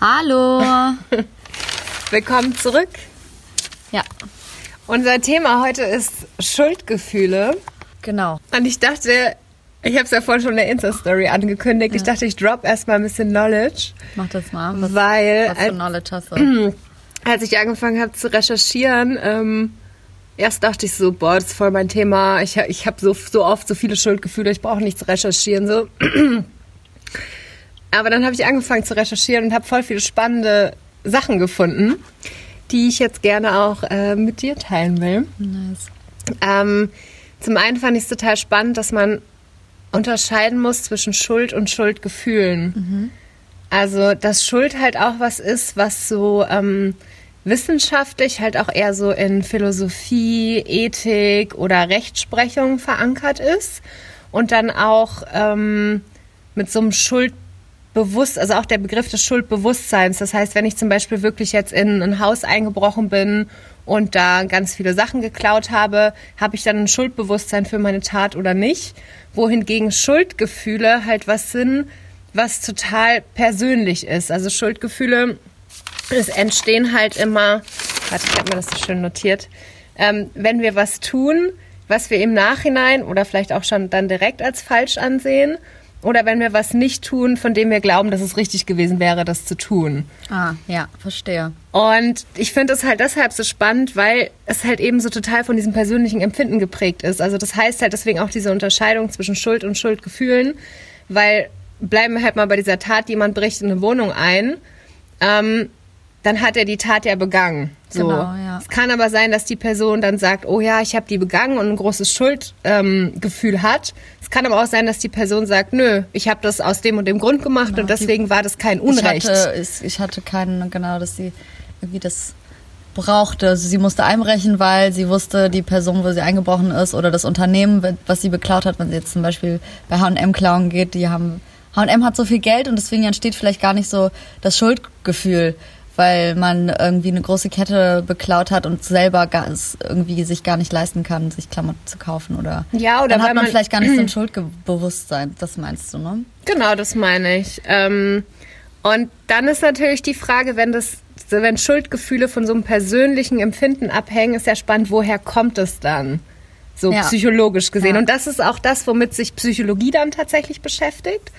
Hallo. Willkommen zurück. Ja, Unser Thema heute ist Schuldgefühle. genau. Und ich dachte, ich habe es ja vorhin schon in der Insta-Story angekündigt, ich dachte, ich drop erstmal ein bisschen Knowledge, Mach das mal. Was, weil was für als, Knowledge hast du? als ich angefangen habe zu recherchieren, ähm, erst dachte ich so, boah, das ist voll mein Thema. Ich, ich habe so, so oft so viele Schuldgefühle, ich brauche nicht zu recherchieren. So. Aber dann habe ich angefangen zu recherchieren und habe voll viele spannende Sachen gefunden, die ich jetzt gerne auch äh, mit dir teilen will. Nice. Ähm, zum einen fand ich es total spannend, dass man unterscheiden muss zwischen Schuld und Schuldgefühlen. Also, dass Schuld halt auch was ist, was so ähm, wissenschaftlich halt auch eher so in Philosophie, Ethik oder Rechtsprechung verankert ist und dann auch ähm, mit so einem Schuldbewusst, also auch der Begriff des Schuldbewusstseins. Das heißt, wenn ich zum Beispiel wirklich jetzt in ein Haus eingebrochen bin und da ganz viele Sachen geklaut habe, habe ich dann ein Schuldbewusstsein für meine Tat oder nicht? Wohingegen Schuldgefühle halt was sind, was total persönlich ist. Also Schuldgefühle, es entstehen halt immer, warte, ich habe mir das so schön notiert, ähm, wenn wir was tun, was wir im Nachhinein oder vielleicht auch schon dann direkt als falsch ansehen, oder wenn wir was nicht tun, von dem wir glauben, dass es richtig gewesen wäre, das zu tun. Ah, ja, verstehe. Und ich finde es halt deshalb so spannend, weil es halt eben so total von diesem persönlichen Empfinden geprägt ist. Also das heißt halt deswegen auch diese Unterscheidung zwischen Schuld und Schuldgefühlen, weil bleiben wir halt mal bei dieser Tat, jemand bricht in eine Wohnung ein, ähm, dann hat er die Tat ja begangen. So. Genau, ja. Es kann aber sein, dass die Person dann sagt, oh ja, ich habe die begangen und ein großes Schuldgefühl ähm, hat. Es kann aber auch sein, dass die Person sagt, nö, ich habe das aus dem und dem Grund gemacht Genau, und die- deswegen war das kein Unrecht. Ich hatte, ich, ich hatte keinen, genau, dass sie irgendwie das brauchte. Also sie musste einbrechen, weil sie wusste, die Person, wo sie eingebrochen ist oder das Unternehmen, was sie beklaut hat, wenn sie jetzt zum Beispiel bei H&M klauen geht, die haben, H&M hat so viel Geld und deswegen entsteht vielleicht gar nicht so das Schuldgefühl, weil man irgendwie eine große Kette beklaut hat und selber gar, es irgendwie sich gar nicht leisten kann, sich Klamotten zu kaufen oder Ja, oder dann hat man, man- vielleicht gar nicht so ein Schuldbewusstsein. Das meinst du, ne? Genau, das meine ich. Ähm, und dann ist natürlich die Frage, wenn das, wenn Schuldgefühle von so einem persönlichen Empfinden abhängen, ist ja spannend, woher kommt es dann? So Ja. psychologisch gesehen. Ja. Und das ist auch das, womit sich Psychologie dann tatsächlich beschäftigt.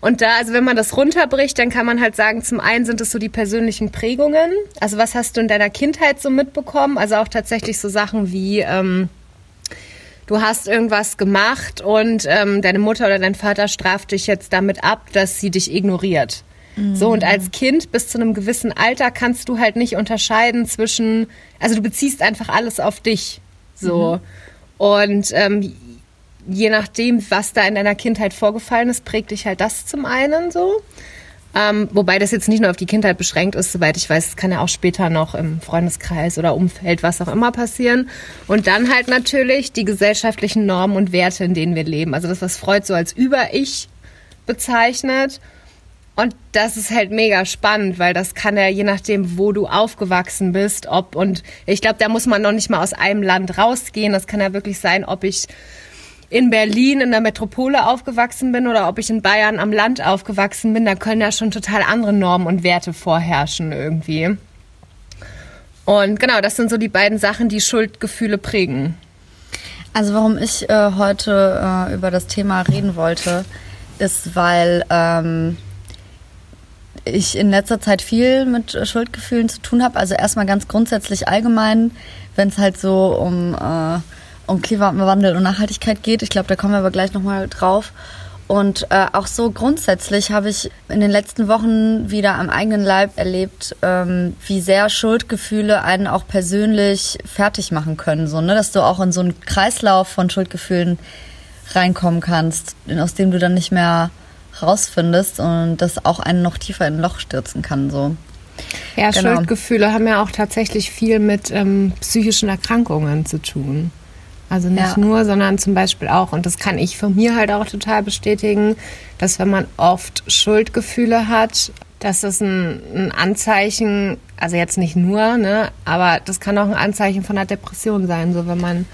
Und da, also wenn man das runterbricht, dann kann man halt sagen, zum einen sind es so die persönlichen Prägungen. Also was hast du in deiner Kindheit so mitbekommen? Also auch tatsächlich so Sachen wie, ähm, du hast irgendwas gemacht und ähm, deine Mutter oder dein Vater straft dich jetzt damit ab, dass sie dich ignoriert. So, und als Kind bis zu einem gewissen Alter kannst du halt nicht unterscheiden zwischen, also du beziehst einfach alles auf dich. So. Und ähm, je nachdem, was da in deiner Kindheit vorgefallen ist, prägt dich halt das zum einen so. Ähm, wobei das jetzt nicht nur auf die Kindheit beschränkt ist, soweit ich weiß, kann ja auch später noch im Freundeskreis oder Umfeld, was auch immer passieren. Und dann halt natürlich die gesellschaftlichen Normen und Werte, in denen wir leben. Also das, was Freud so als Über-Ich bezeichnet. Und das ist halt mega spannend, weil das kann ja je nachdem, wo du aufgewachsen bist, ob und ich glaube, da muss man noch nicht mal aus einem Land rausgehen. Das kann ja wirklich sein, ob ich in Berlin in der Metropole aufgewachsen bin oder ob ich in Bayern am Land aufgewachsen bin, da können ja schon total andere Normen und Werte vorherrschen irgendwie. Und genau, das sind so die beiden Sachen, die Schuldgefühle prägen. Also warum ich äh, heute äh, über das Thema reden wollte, ist, weil ähm, ich in letzter Zeit viel mit Schuldgefühlen zu tun habe. Also erstmal ganz grundsätzlich allgemein, wenn es halt so um, äh, um Klimawandel und Nachhaltigkeit geht. Ich glaube, da kommen wir aber gleich nochmal drauf. Und äh, auch so grundsätzlich habe ich in den letzten Wochen wieder am eigenen Leib erlebt, ähm, wie sehr Schuldgefühle einen auch persönlich fertig machen können. So, ne? Dass du auch in so einen Kreislauf von Schuldgefühlen reinkommen kannst, aus dem du dann nicht mehr rausfindest und das auch einen noch tiefer in ein Loch stürzen kann. So. Ja, Genau. Schuldgefühle haben ja auch tatsächlich viel mit ähm, psychischen Erkrankungen zu tun. Also nicht Ja. nur, sondern zum Beispiel auch, und das kann ich von mir halt auch total bestätigen, dass wenn man oft Schuldgefühle hat, dass das ein, ein Anzeichen, also jetzt nicht nur, ne, aber das kann auch ein Anzeichen von einer Depression sein, so wenn man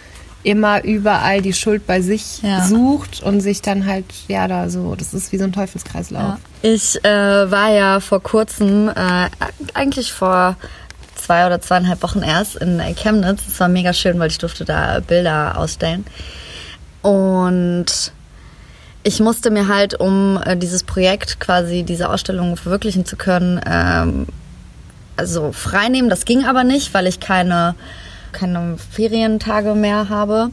immer überall die Schuld bei sich Ja. sucht und sich dann halt, ja, da so, das ist wie so ein Teufelskreislauf. Ja. Ich äh, war ja vor kurzem, äh, eigentlich vor zwei oder zweieinhalb Wochen erst in Chemnitz. Es war mega schön, weil ich durfte da Bilder ausstellen. Und ich musste mir halt, um äh, dieses Projekt quasi, diese Ausstellung verwirklichen zu können, ähm, also freinehmen. Das ging aber nicht, weil ich keine, keine Ferientage mehr habe.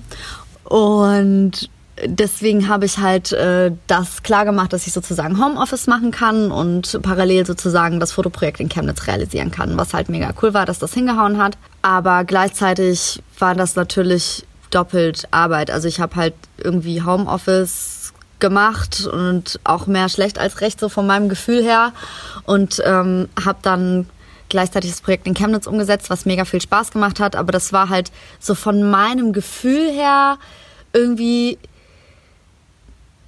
Und deswegen habe ich halt äh, das klar gemacht, dass ich sozusagen Homeoffice machen kann und parallel sozusagen das Fotoprojekt in Chemnitz realisieren kann, was halt mega cool war, dass das hingehauen hat. Aber gleichzeitig war das natürlich doppelt Arbeit. Also ich habe halt irgendwie Homeoffice gemacht und auch mehr schlecht als recht so von meinem Gefühl her und ähm, habe dann gleichzeitig das Projekt in Chemnitz umgesetzt, was mega viel Spaß gemacht hat. Aber das war halt so von meinem Gefühl her irgendwie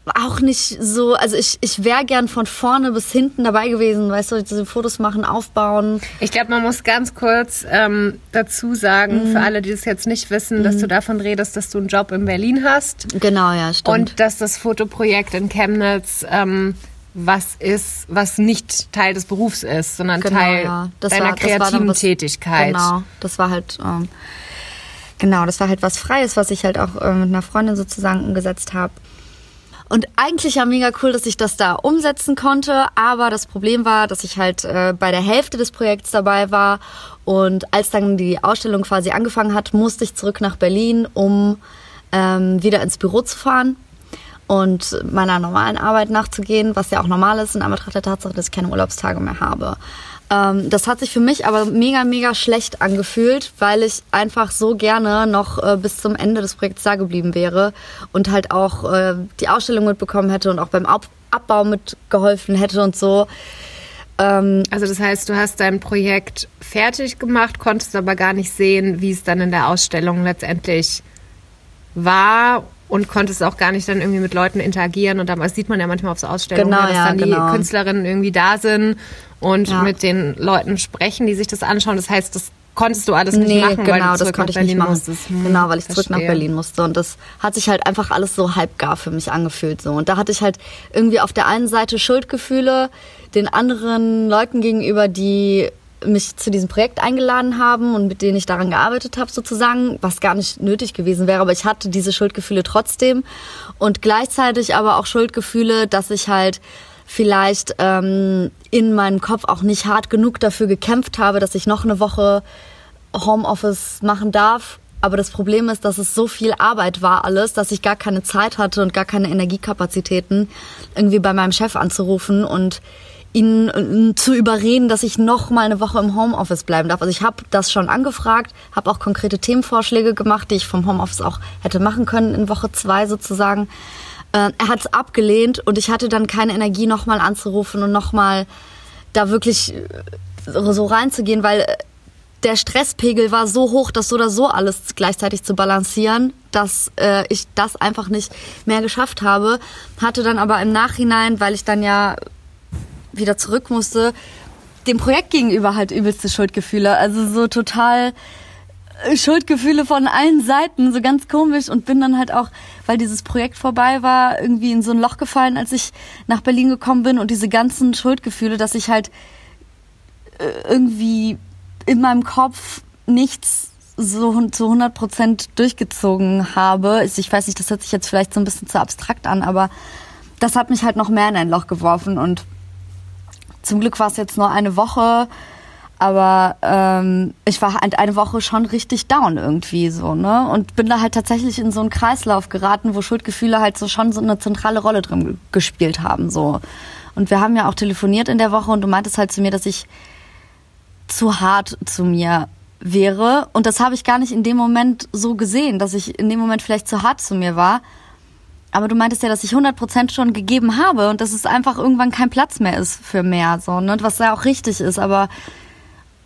auch nicht so, also ich, ich wäre gern von vorne bis hinten dabei gewesen, weißt du, diese Fotos machen, aufbauen. Ich glaube, man muss ganz kurz ähm, dazu sagen, mhm. für alle, die das jetzt nicht wissen, mhm. dass du davon redest, dass du einen Job in Berlin hast. Genau, ja, stimmt. Und dass das Fotoprojekt in Chemnitz ähm, was ist, was nicht Teil des Berufs ist, sondern genau, Teil ja. deiner war, kreativen was, Tätigkeit. Genau, das war halt, ähm, genau, das war halt was Freies, was ich halt auch äh, mit einer Freundin sozusagen umgesetzt habe. Und eigentlich ja mega cool, dass ich das da umsetzen konnte. Aber das Problem war, dass ich halt äh, bei der Hälfte des Projekts dabei war. Und als dann die Ausstellung quasi angefangen hat, musste ich zurück nach Berlin, um ähm, wieder ins Büro zu fahren und meiner normalen Arbeit nachzugehen, was ja auch normal ist in Anbetracht der Tatsache, dass ich keine Urlaubstage mehr habe. Ähm, das hat sich für mich aber mega, mega schlecht angefühlt, weil ich einfach so gerne noch äh, bis zum Ende des Projekts da geblieben wäre und halt auch äh, die Ausstellung mitbekommen hätte und auch beim Ab Abbau mitgeholfen hätte und so. Ähm, also das heißt, du hast dein Projekt fertig gemacht, konntest aber gar nicht sehen, wie es dann in der Ausstellung letztendlich war und konntest auch gar nicht dann irgendwie mit Leuten interagieren. Und damals sieht man ja manchmal auf so Ausstellungen, genau, dass ja, dann genau. die Künstlerinnen irgendwie da sind und ja. mit den Leuten sprechen, die sich das anschauen. Das heißt, das konntest du alles nicht nee, machen, genau, weil du das konnte ich nicht machen. Hm, genau, weil ich verstehe. zurück nach Berlin musste und das hat sich halt einfach alles so halbgar für mich angefühlt so und da hatte ich halt irgendwie auf der einen Seite Schuldgefühle den anderen Leuten gegenüber, die mich zu diesem Projekt eingeladen haben und mit denen ich daran gearbeitet habe sozusagen, was gar nicht nötig gewesen wäre, aber ich hatte diese Schuldgefühle trotzdem und gleichzeitig aber auch Schuldgefühle, dass ich halt vielleicht ähm, in meinem Kopf auch nicht hart genug dafür gekämpft habe, dass ich noch eine Woche Homeoffice machen darf. Aber das Problem ist, dass es so viel Arbeit war alles, dass ich gar keine Zeit hatte und gar keine Energiekapazitäten, irgendwie bei meinem Chef anzurufen und ihn äh, zu überreden, dass ich noch mal eine Woche im Homeoffice bleiben darf. Also ich habe das schon angefragt, habe auch konkrete Themenvorschläge gemacht, die ich vom Homeoffice auch hätte machen können in Woche zwei sozusagen. Äh, er hat es abgelehnt und ich hatte dann keine Energie, noch mal anzurufen und noch mal da wirklich äh, so reinzugehen, weil der Stresspegel war so hoch, dass so oder so alles gleichzeitig zu balancieren, dass äh, ich das einfach nicht mehr geschafft habe. Hatte dann aber im Nachhinein, weil ich dann ja wieder zurück musste, dem Projekt gegenüber halt übelste Schuldgefühle. Also so total äh, Schuldgefühle von allen Seiten, so ganz komisch und bin dann halt auch, weil dieses Projekt vorbei war, irgendwie in so ein Loch gefallen, als ich nach Berlin gekommen bin und diese ganzen Schuldgefühle, dass ich halt äh, irgendwie in meinem Kopf nichts so zu 100 Prozent durchgezogen habe. Ich weiß nicht, das hört sich jetzt vielleicht so ein bisschen zu abstrakt an, aber das hat mich halt noch mehr in ein Loch geworfen und zum Glück war es jetzt nur eine Woche, aber ähm, ich war halt eine Woche schon richtig down irgendwie so, ne? Und bin da halt tatsächlich in so einen Kreislauf geraten, wo Schuldgefühle halt so schon so eine zentrale Rolle drin gespielt haben, so. Und wir haben ja auch telefoniert in der Woche und du meintest halt zu mir, dass ich zu hart zu mir wäre. Und das habe ich gar nicht in dem Moment so gesehen, dass ich in dem Moment vielleicht zu hart zu mir war, aber du meintest ja, dass ich 100% schon gegeben habe und dass es einfach irgendwann kein Platz mehr ist für mehr, so, ne? was ja auch richtig ist, aber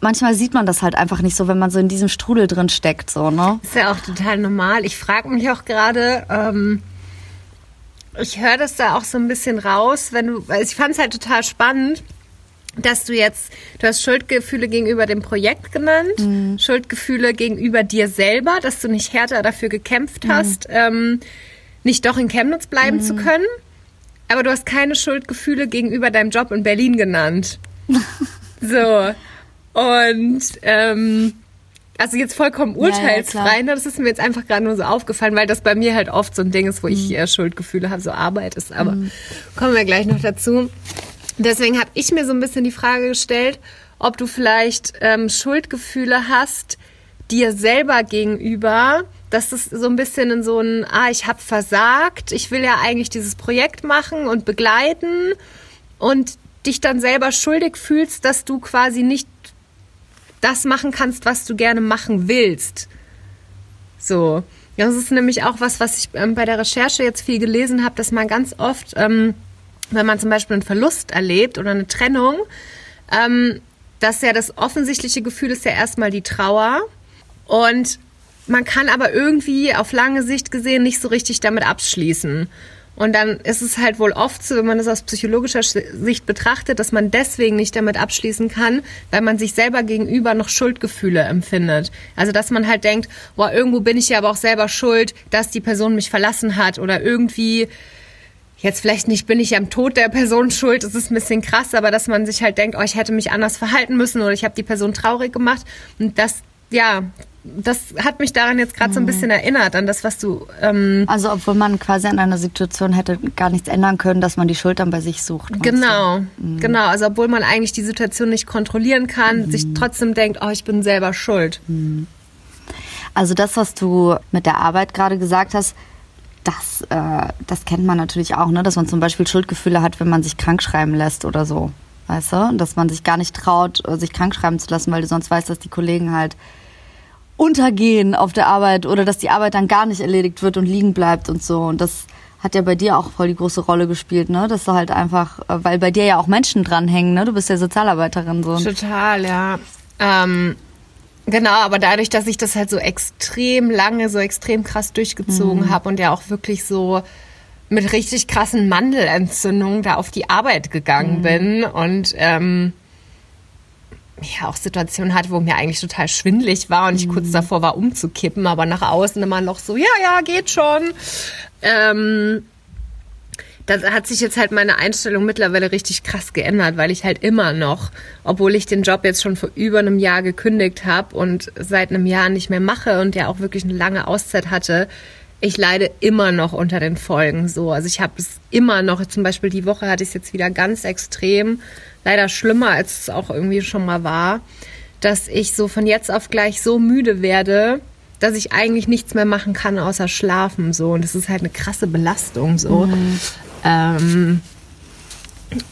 manchmal sieht man das halt einfach nicht so, wenn man so in diesem Strudel drin steckt, so, ne? Ist ja auch total normal. Ich frage mich auch gerade, ähm, ich höre das da auch so ein bisschen raus, wenn du, also ich fand es halt total spannend, dass du jetzt, du hast Schuldgefühle gegenüber dem Projekt genannt, mhm. Schuldgefühle gegenüber dir selber, dass du nicht härter dafür gekämpft hast. Mhm. Ähm, nicht doch in Chemnitz bleiben mhm. zu können. aber du hast keine Schuldgefühle gegenüber deinem Job in Berlin genannt. so. Und ähm, also jetzt vollkommen urteilsfrei, ja, ja, ne? das ist mir jetzt einfach gerade nur so aufgefallen, weil das bei mir halt oft so ein Ding ist, wo mhm. ich äh, Schuldgefühle habe, so Arbeit ist. Aber mhm. kommen wir gleich noch dazu. Deswegen habe ich mir so ein bisschen die Frage gestellt, ob du vielleicht ähm, Schuldgefühle hast dir selber gegenüber, dass das so ein bisschen in so ein, ah, ich habe versagt, ich will ja eigentlich dieses Projekt machen und begleiten und dich dann selber schuldig fühlst, dass du quasi nicht das machen kannst, was du gerne machen willst. So. Das ist nämlich auch was, was ich ähm, bei der Recherche jetzt viel gelesen habe, dass man ganz oft, ähm, wenn man zum Beispiel einen Verlust erlebt oder eine Trennung, ähm, dass ja das offensichtliche Gefühl ist ja erstmal die Trauer. Und man kann aber irgendwie auf lange Sicht gesehen nicht so richtig damit abschließen. Und dann ist es halt wohl oft so, wenn man das aus psychologischer Sicht betrachtet, dass man deswegen nicht damit abschließen kann, weil man sich selber gegenüber noch Schuldgefühle empfindet. Also dass man halt denkt, boah, irgendwo bin ich ja aber auch selber schuld, dass die Person mich verlassen hat oder irgendwie jetzt vielleicht nicht bin ich am Tod der Person schuld, das ist ein bisschen krass, aber dass man sich halt denkt, oh, ich hätte mich anders verhalten müssen oder ich habe die Person traurig gemacht und das ja, das hat mich daran jetzt gerade so ein mhm. bisschen erinnert, an das, was du. Ähm also, obwohl man quasi an einer Situation hätte gar nichts ändern können, dass man die Schuld dann bei sich sucht. Genau, mhm. genau. Also, obwohl man eigentlich die Situation nicht kontrollieren kann, mhm. sich trotzdem denkt, oh, ich bin selber schuld. Mhm. Also, das, was du mit der Arbeit gerade gesagt hast, das, äh, das kennt man natürlich auch, ne? dass man zum Beispiel Schuldgefühle hat, wenn man sich krank schreiben lässt oder so. Weißt du? Dass man sich gar nicht traut, sich krank schreiben zu lassen, weil du sonst weißt, dass die Kollegen halt untergehen auf der Arbeit oder dass die Arbeit dann gar nicht erledigt wird und liegen bleibt und so. Und das hat ja bei dir auch voll die große Rolle gespielt, ne? Dass du halt einfach, äh, weil bei dir ja auch Menschen dranhängen, ne? Du bist ja Sozialarbeiterin so. Total, ja. Ähm, genau, aber dadurch, dass ich das halt so extrem lange, so extrem krass durchgezogen mhm. habe und ja auch wirklich so mit richtig krassen Mandelentzündungen da auf die Arbeit gegangen mhm. bin und ähm, ja auch Situationen hatte, wo mir eigentlich total schwindlig war und ich kurz mhm. davor war umzukippen, aber nach außen immer noch so, ja, ja, geht schon. Ähm, da hat sich jetzt halt meine Einstellung mittlerweile richtig krass geändert, weil ich halt immer noch, obwohl ich den Job jetzt schon vor über einem Jahr gekündigt habe und seit einem Jahr nicht mehr mache und ja auch wirklich eine lange Auszeit hatte, ich leide immer noch unter den Folgen so. Also ich habe es immer noch, zum Beispiel die Woche hatte ich es jetzt wieder ganz extrem, leider schlimmer, als es auch irgendwie schon mal war, dass ich so von jetzt auf gleich so müde werde, dass ich eigentlich nichts mehr machen kann außer schlafen so und das ist halt eine krasse Belastung so. Mhm. Ähm,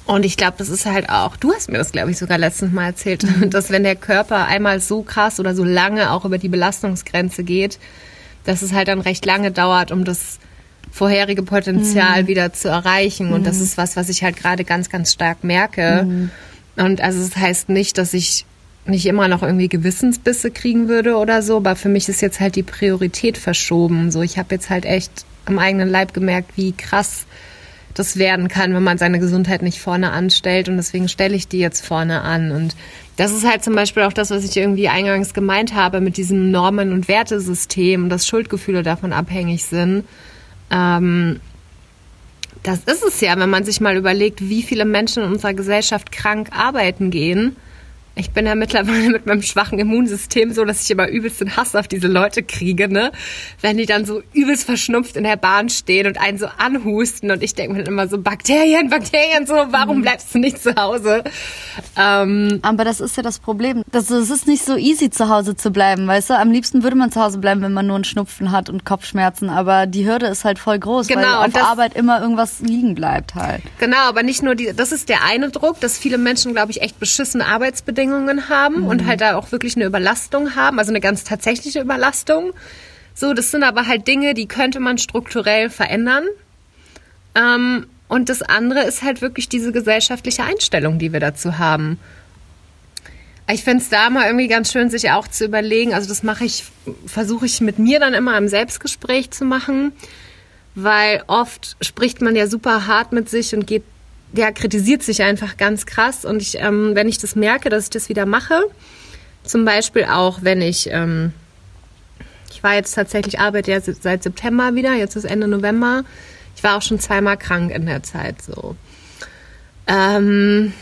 und ich glaube, das ist halt auch, du hast mir das, glaube ich, sogar letztens mal erzählt, mhm. dass wenn der Körper einmal so krass oder so lange auch über die Belastungsgrenze geht, dass es halt dann recht lange dauert, um das vorherige Potenzial mhm. wieder zu erreichen. Und das mhm. ist was, was ich halt gerade ganz, ganz stark merke. Mhm. Und also es das heißt nicht, dass ich nicht immer noch irgendwie Gewissensbisse kriegen würde oder so, aber für mich ist jetzt halt die Priorität verschoben. So, ich habe jetzt halt echt am eigenen Leib gemerkt, wie krass das werden kann, wenn man seine Gesundheit nicht vorne anstellt. Und deswegen stelle ich die jetzt vorne an. Und das ist halt zum Beispiel auch das, was ich irgendwie eingangs gemeint habe mit diesem Normen- und Wertesystem, dass Schuldgefühle davon abhängig sind. Ähm, das ist es ja, wenn man sich mal überlegt, wie viele Menschen in unserer Gesellschaft krank arbeiten gehen ich bin ja mittlerweile mit meinem schwachen Immunsystem so, dass ich immer übelst den Hass auf diese Leute kriege, ne? Wenn die dann so übelst verschnupft in der Bahn stehen und einen so anhusten und ich denke mir dann immer so, Bakterien, Bakterien, so, warum mhm. bleibst du nicht zu Hause? Ähm, Aber das ist ja das Problem. Das, es ist nicht so easy, zu Hause zu bleiben, weißt du? Am liebsten würde man zu Hause bleiben, wenn man nur einen Schnupfen hat und Kopfschmerzen. Aber die Hürde ist halt voll groß, genau, weil auf das, Arbeit immer irgendwas liegen bleibt halt. Genau, aber nicht nur die, das ist der eine Druck, dass viele Menschen, glaube ich, echt beschissene Arbeitsbedingungen Rahmenbedingungen haben mhm. und halt da auch wirklich eine Überlastung haben, also eine ganz tatsächliche Überlastung. So, das sind aber halt Dinge, die könnte man strukturell verändern. Ähm, und das andere ist halt wirklich diese gesellschaftliche Einstellung, die wir dazu haben. Ich finde es da mal irgendwie ganz schön, sich auch zu überlegen. Also das mache ich, versuche ich mit mir dann immer im Selbstgespräch zu machen, weil oft spricht man ja super hart mit sich und geht der kritisiert sich einfach ganz krass. Und ich, ähm, wenn ich das merke, dass ich das wieder mache, zum Beispiel auch, wenn ich, ähm, ich war jetzt tatsächlich, arbeite ja seit September wieder, jetzt ist Ende November. Ich war auch schon zweimal krank in der Zeit so. Ähm,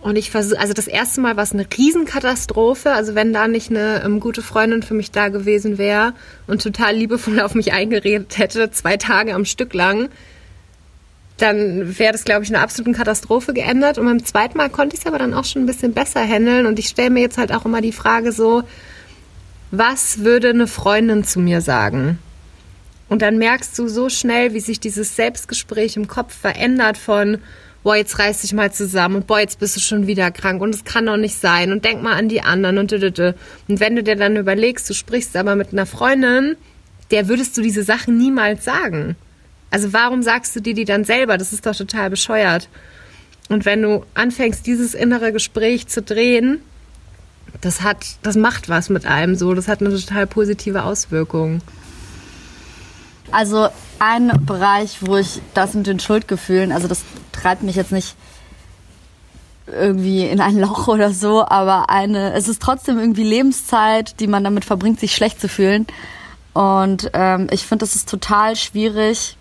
und ich versuche, also das erste Mal war es eine Riesenkatastrophe. Also wenn da nicht eine ähm, gute Freundin für mich da gewesen wäre und total liebevoll auf mich eingeredet hätte, zwei Tage am Stück lang, dann wäre das, glaube ich, eine absolute Katastrophe geändert. Und beim zweiten Mal konnte ich es aber dann auch schon ein bisschen besser handeln. Und ich stelle mir jetzt halt auch immer die Frage so, was würde eine Freundin zu mir sagen? Und dann merkst du so schnell, wie sich dieses Selbstgespräch im Kopf verändert von, boah, jetzt reiß dich mal zusammen und boah, jetzt bist du schon wieder krank und es kann doch nicht sein und denk mal an die anderen und dödödö. Und wenn du dir dann überlegst, du sprichst aber mit einer Freundin, der würdest du diese Sachen niemals sagen. Also warum sagst du dir die dann selber? Das ist doch total bescheuert. Und wenn du anfängst, dieses innere Gespräch zu drehen, das hat, das macht was mit einem so. Das hat eine total positive Auswirkung. Also ein Bereich, wo ich das mit den Schuldgefühlen, also das treibt mich jetzt nicht irgendwie in ein Loch oder so, aber eine, es ist trotzdem irgendwie Lebenszeit, die man damit verbringt, sich schlecht zu fühlen. Und ähm, ich finde, das ist total schwierig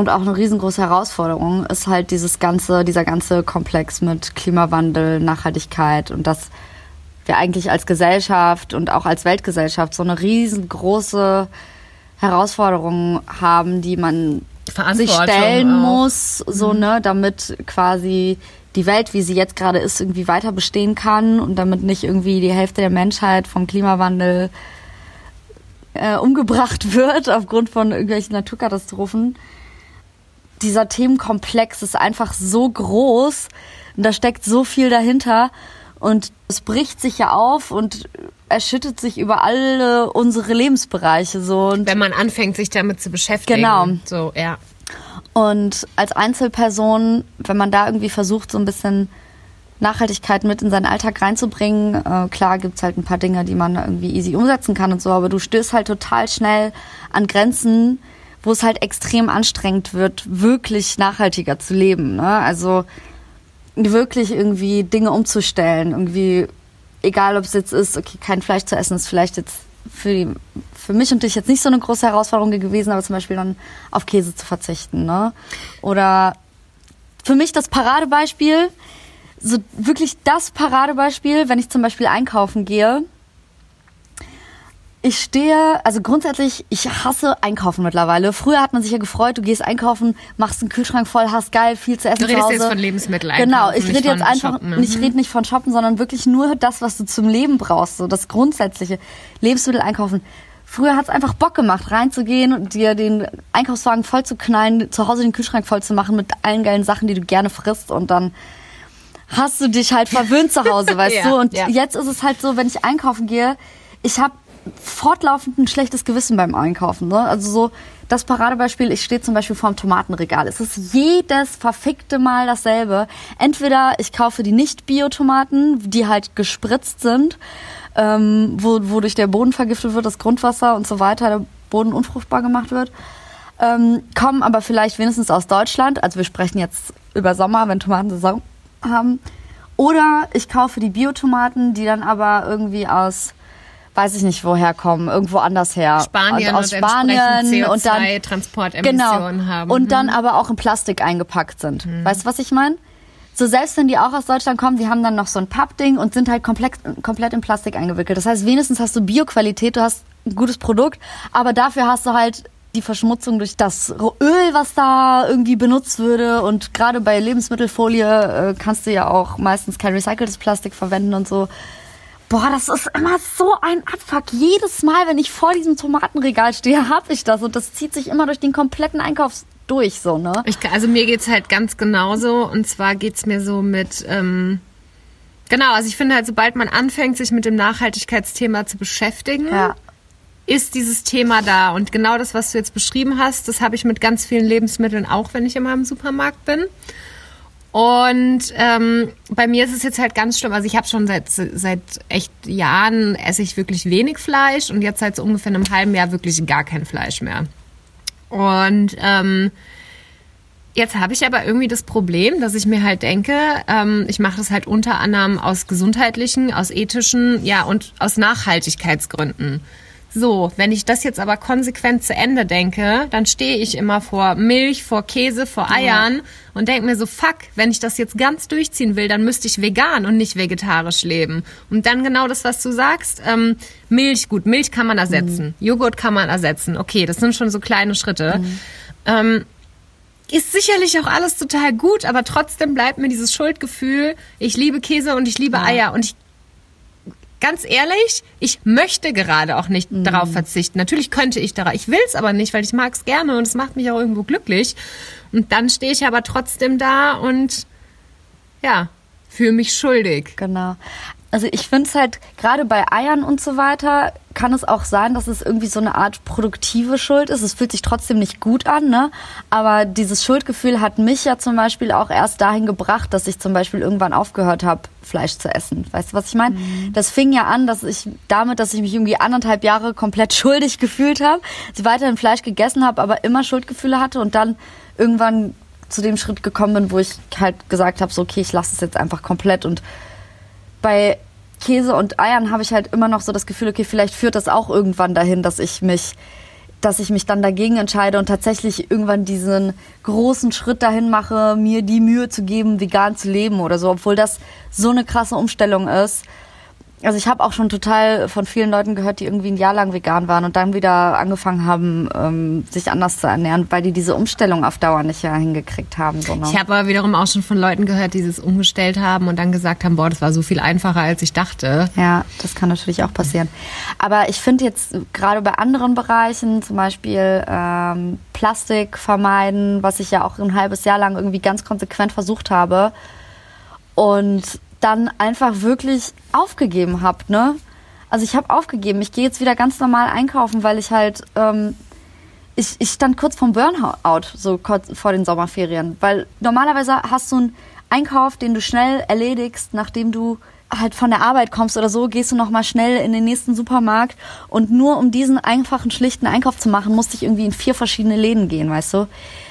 und auch eine riesengroße Herausforderung ist halt dieses ganze, dieser ganze Komplex mit Klimawandel, Nachhaltigkeit und dass wir eigentlich als Gesellschaft und auch als Weltgesellschaft so eine riesengroße Herausforderungen haben, die man sich stellen auch. muss, so mhm. ne, damit quasi die Welt, wie sie jetzt gerade ist, irgendwie weiter bestehen kann und damit nicht irgendwie die Hälfte der Menschheit vom Klimawandel äh, umgebracht wird aufgrund von irgendwelchen Naturkatastrophen. Dieser Themenkomplex ist einfach so groß und da steckt so viel dahinter und es bricht sich ja auf und erschüttet sich über alle unsere Lebensbereiche so. Und Wenn man anfängt, sich damit zu beschäftigen. Genau. So, ja. Und als Einzelperson, wenn man da irgendwie versucht, so ein bisschen Nachhaltigkeit mit in seinen Alltag reinzubringen, äh, klar gibt's halt ein paar Dinge, die man irgendwie easy umsetzen kann und so, aber du stößt halt total schnell an Grenzen, wo es halt extrem anstrengend wird, wirklich nachhaltiger zu leben. Ne? Also wirklich irgendwie Dinge umzustellen, irgendwie egal ob es jetzt ist, okay, kein Fleisch zu essen, ist vielleicht jetzt für, die, für mich und dich jetzt nicht so eine große Herausforderung gewesen, aber zum Beispiel dann auf Käse zu verzichten. Ne? Oder für mich das Paradebeispiel, so wirklich das Paradebeispiel, wenn ich zum Beispiel einkaufen gehe ich stehe, also grundsätzlich, ich hasse Einkaufen mittlerweile. Früher hat man sich ja gefreut, du gehst einkaufen, machst einen Kühlschrank voll, hast geil, viel zu essen Du redest jetzt von Lebensmitteln Genau, ich rede jetzt einfach, shoppen, ne? ich rede nicht von shoppen, sondern wirklich nur das, was du zum Leben brauchst, so das grundsätzliche Lebensmittel einkaufen. Früher hat's einfach Bock gemacht, reinzugehen und dir den Einkaufswagen voll zu knallen, zu Hause den Kühlschrank voll zu machen mit allen geilen Sachen, die du gerne frisst und dann hast du dich halt verwöhnt zu Hause, weißt ja, du? Und ja. jetzt ist es halt so, wenn ich einkaufen gehe, ich habe fortlaufend ein schlechtes Gewissen beim Einkaufen. Ne? Also so das Paradebeispiel, ich stehe zum Beispiel vor dem Tomatenregal. Es ist jedes verfickte Mal dasselbe. Entweder ich kaufe die Nicht-Bio-Tomaten, die halt gespritzt sind, ähm, wo, wodurch der Boden vergiftet wird, das Grundwasser und so weiter, der Boden unfruchtbar gemacht wird. Ähm, kommen aber vielleicht wenigstens aus Deutschland. Also wir sprechen jetzt über Sommer, wenn Tomaten Saison haben. Oder ich kaufe die Biotomaten, die dann aber irgendwie aus weiß ich nicht woher kommen, irgendwo anders her. Spanien aus und Spanien und dann Transportemissionen genau, haben. Und mhm. dann aber auch in Plastik eingepackt sind. Mhm. Weißt du, was ich meine? So selbst wenn die auch aus Deutschland kommen, die haben dann noch so ein Pappding und sind halt komplett, komplett in Plastik eingewickelt. Das heißt, wenigstens hast du Bioqualität, du hast ein gutes Produkt, aber dafür hast du halt die Verschmutzung durch das Öl, was da irgendwie benutzt würde. Und gerade bei Lebensmittelfolie äh, kannst du ja auch meistens kein recyceltes Plastik verwenden und so. Boah, das ist immer so ein Abfuck. Jedes Mal, wenn ich vor diesem Tomatenregal stehe, habe ich das. Und das zieht sich immer durch den kompletten Einkaufs durch, so, ne? Ich, also mir geht's halt ganz genauso. Und zwar geht's mir so mit, ähm, genau, also ich finde halt, sobald man anfängt, sich mit dem Nachhaltigkeitsthema zu beschäftigen, ja. ist dieses Thema da. Und genau das, was du jetzt beschrieben hast, das habe ich mit ganz vielen Lebensmitteln auch, wenn ich immer im Supermarkt bin. Und ähm, bei mir ist es jetzt halt ganz schlimm. Also ich habe schon seit seit echt Jahren esse ich wirklich wenig Fleisch und jetzt seit so ungefähr einem halben Jahr wirklich gar kein Fleisch mehr. Und ähm, jetzt habe ich aber irgendwie das Problem, dass ich mir halt denke, ähm, ich mache das halt unter anderem aus gesundheitlichen, aus ethischen, ja und aus Nachhaltigkeitsgründen. So, wenn ich das jetzt aber konsequent zu Ende denke, dann stehe ich immer vor Milch, vor Käse, vor Eiern ja. und denke mir so, fuck, wenn ich das jetzt ganz durchziehen will, dann müsste ich vegan und nicht vegetarisch leben. Und dann genau das, was du sagst, ähm, Milch, gut, Milch kann man ersetzen, mhm. Joghurt kann man ersetzen. Okay, das sind schon so kleine Schritte. Mhm. Ähm, ist sicherlich auch alles total gut, aber trotzdem bleibt mir dieses Schuldgefühl, ich liebe Käse und ich liebe ja. Eier und ich ganz ehrlich, ich möchte gerade auch nicht mhm. darauf verzichten. Natürlich könnte ich darauf, ich will es aber nicht, weil ich mag es gerne und es macht mich auch irgendwo glücklich. Und dann stehe ich aber trotzdem da und ja, fühle mich schuldig. Genau. Also ich finde es halt, gerade bei Eiern und so weiter, kann es auch sein, dass es irgendwie so eine Art produktive Schuld ist. Es fühlt sich trotzdem nicht gut an, ne? Aber dieses Schuldgefühl hat mich ja zum Beispiel auch erst dahin gebracht, dass ich zum Beispiel irgendwann aufgehört habe, Fleisch zu essen. Weißt du, was ich meine? Mhm. Das fing ja an, dass ich damit, dass ich mich irgendwie anderthalb Jahre komplett schuldig gefühlt habe, sie weiterhin Fleisch gegessen habe, aber immer Schuldgefühle hatte und dann irgendwann zu dem Schritt gekommen bin, wo ich halt gesagt habe, so okay, ich lasse es jetzt einfach komplett und bei Käse und Eiern habe ich halt immer noch so das Gefühl, okay, vielleicht führt das auch irgendwann dahin, dass ich mich dass ich mich dann dagegen entscheide und tatsächlich irgendwann diesen großen Schritt dahin mache, mir die Mühe zu geben, vegan zu leben oder so, obwohl das so eine krasse Umstellung ist also ich habe auch schon total von vielen Leuten gehört, die irgendwie ein Jahr lang vegan waren und dann wieder angefangen haben, ähm, sich anders zu ernähren, weil die diese Umstellung auf Dauer nicht ja hingekriegt haben. So, ne? Ich habe aber wiederum auch schon von Leuten gehört, die es umgestellt haben und dann gesagt haben, boah, das war so viel einfacher, als ich dachte. Ja, das kann natürlich auch passieren. Aber ich finde jetzt gerade bei anderen Bereichen, zum Beispiel ähm, Plastik vermeiden, was ich ja auch ein halbes Jahr lang irgendwie ganz konsequent versucht habe und dann einfach wirklich aufgegeben habe, ne? Also ich habe aufgegeben. Ich gehe jetzt wieder ganz normal einkaufen, weil ich halt ähm, ich, ich stand kurz vom Burnout, so kurz vor den Sommerferien, weil normalerweise hast du einen Einkauf, den du schnell erledigst, nachdem du halt von der Arbeit kommst oder so, gehst du noch mal schnell in den nächsten Supermarkt und nur um diesen einfachen, schlichten Einkauf zu machen, musste ich irgendwie in vier verschiedene Läden gehen, weißt du?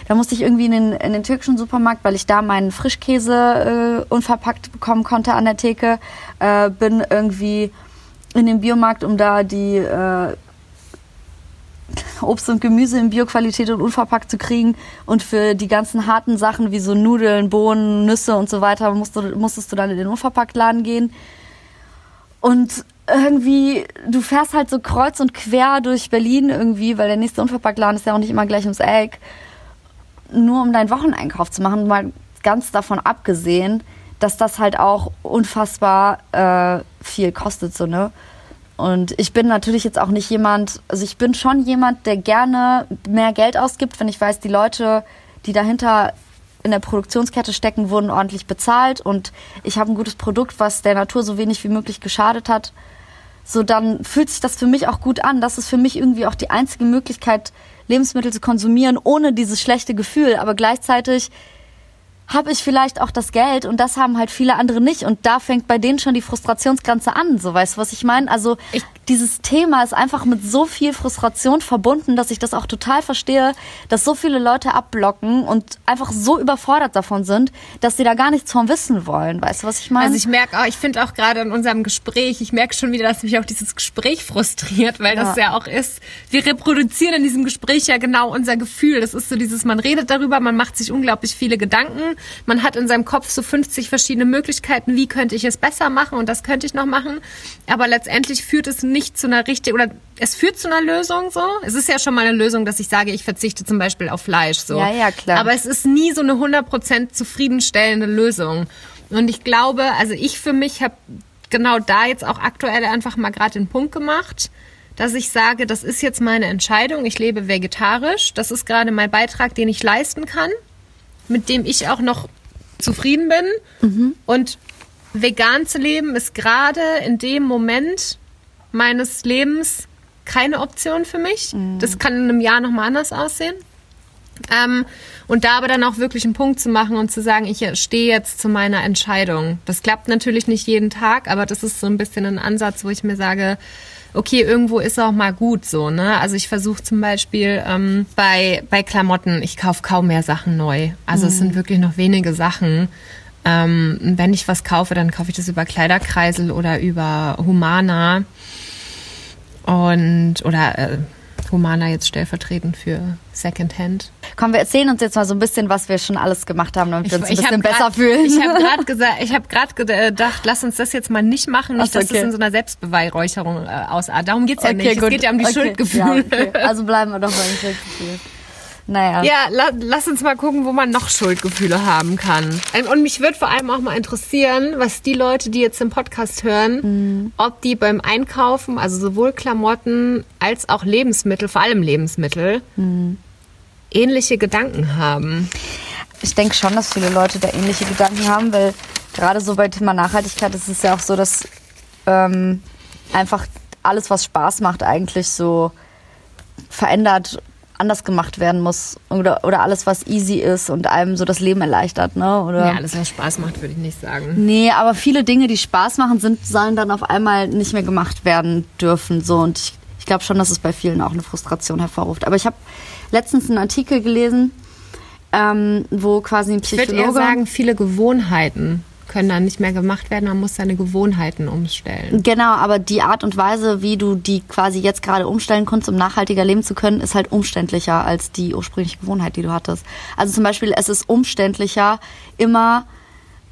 Da musste ich irgendwie in den, in den türkischen Supermarkt, weil ich da meinen Frischkäse äh, unverpackt bekommen konnte an der Theke, äh, bin irgendwie in den Biomarkt, um da die äh, Obst und Gemüse in Bioqualität und unverpackt zu kriegen. Und für die ganzen harten Sachen wie so Nudeln, Bohnen, Nüsse und so weiter musst musstest du dann in den Unverpacktladen gehen. Und irgendwie, du fährst halt so kreuz und quer durch Berlin irgendwie, weil der nächste Unverpacktladen ist ja auch nicht immer gleich ums Eck. Nur um deinen Wocheneinkauf zu machen, mal ganz davon abgesehen, dass das halt auch unfassbar äh, viel kostet, so, ne? Und ich bin natürlich jetzt auch nicht jemand, also ich bin schon jemand, der gerne mehr Geld ausgibt, wenn ich weiß, die Leute, die dahinter in der Produktionskette stecken, wurden ordentlich bezahlt und ich habe ein gutes Produkt, was der Natur so wenig wie möglich geschadet hat. So, dann fühlt sich das für mich auch gut an. Das ist für mich irgendwie auch die einzige Möglichkeit, Lebensmittel zu konsumieren, ohne dieses schlechte Gefühl. Aber gleichzeitig habe ich vielleicht auch das Geld und das haben halt viele andere nicht und da fängt bei denen schon die Frustrationsgrenze an, so weißt du, was ich meine? Also ich, dieses Thema ist einfach mit so viel Frustration verbunden, dass ich das auch total verstehe, dass so viele Leute abblocken und einfach so überfordert davon sind, dass sie da gar nichts von wissen wollen, weißt du, was ich meine? Also ich merke auch, ich finde auch gerade in unserem Gespräch, ich merke schon wieder, dass mich auch dieses Gespräch frustriert, weil ja. das ja auch ist, wir reproduzieren in diesem Gespräch ja genau unser Gefühl. Das ist so dieses, man redet darüber, man macht sich unglaublich viele Gedanken man hat in seinem Kopf so 50 verschiedene Möglichkeiten, wie könnte ich es besser machen und das könnte ich noch machen. Aber letztendlich führt es nicht zu einer richtigen, oder es führt zu einer Lösung so. Es ist ja schon mal eine Lösung, dass ich sage, ich verzichte zum Beispiel auf Fleisch so. Ja, ja, klar. Aber es ist nie so eine 100% zufriedenstellende Lösung. Und ich glaube, also ich für mich habe genau da jetzt auch aktuell einfach mal gerade den Punkt gemacht, dass ich sage, das ist jetzt meine Entscheidung, ich lebe vegetarisch, das ist gerade mein Beitrag, den ich leisten kann mit dem ich auch noch zufrieden bin. Mhm. Und vegan zu leben ist gerade in dem Moment meines Lebens keine Option für mich. Mhm. Das kann in einem Jahr nochmal anders aussehen. Ähm, und da aber dann auch wirklich einen Punkt zu machen und zu sagen, ich stehe jetzt zu meiner Entscheidung. Das klappt natürlich nicht jeden Tag, aber das ist so ein bisschen ein Ansatz, wo ich mir sage, okay, irgendwo ist auch mal gut so, ne? Also ich versuche zum Beispiel ähm, bei, bei Klamotten, ich kaufe kaum mehr Sachen neu. Also mhm. es sind wirklich noch wenige Sachen. Ähm, wenn ich was kaufe, dann kaufe ich das über Kleiderkreisel oder über Humana. Und, oder äh, Humana jetzt stellvertretend für Secondhand. Komm, wir erzählen uns jetzt mal so ein bisschen, was wir schon alles gemacht haben, damit wir uns ein ich bisschen besser grad, fühlen. Ich habe gerade gesagt, ich habe gerade gedacht, lass uns das jetzt mal nicht machen, nicht, Ach so, dass okay. das in so einer Selbstbeweihräucherung äh, ausartet. Darum geht's ja Okay, nicht. gut. Es geht ja um die Okay. Schuldgefühle. Ja, okay. Also bleiben wir doch bei den Schuldgefühlen. Naja. Ja, la, lass uns mal gucken, wo man noch Schuldgefühle haben kann. Ähm, Und mich würde vor allem auch mal interessieren, was die Leute, die jetzt im Podcast hören, ob die beim Einkaufen, also sowohl Klamotten als auch Lebensmittel, vor allem Lebensmittel, ähnliche Gedanken haben. Ich denke schon, dass viele Leute da ähnliche Gedanken haben, weil gerade so bei Thema Nachhaltigkeit ist es ja auch so, dass ähm, einfach alles, was Spaß macht, eigentlich so verändert, anders gemacht werden muss. Oder, oder alles, was easy ist und einem so das Leben erleichtert, ne? Oder Ja, alles, was Spaß macht, würde ich nicht sagen. Nee, aber viele Dinge, die Spaß machen, sind, sollen dann auf einmal nicht mehr gemacht werden dürfen. So. Und ich, ich glaube schon, dass es bei vielen auch eine Frustration hervorruft. Aber ich habe letztens einen Artikel gelesen, ähm, wo quasi ein Ich würde Psychologe. eher sagen, viele Gewohnheiten können dann nicht mehr gemacht werden. Man muss seine Gewohnheiten umstellen. Genau, aber die Art und Weise, wie du die quasi jetzt gerade umstellen kannst, um nachhaltiger leben zu können, ist halt umständlicher als die ursprüngliche Gewohnheit, die du hattest. Also zum Beispiel, es ist umständlicher, immer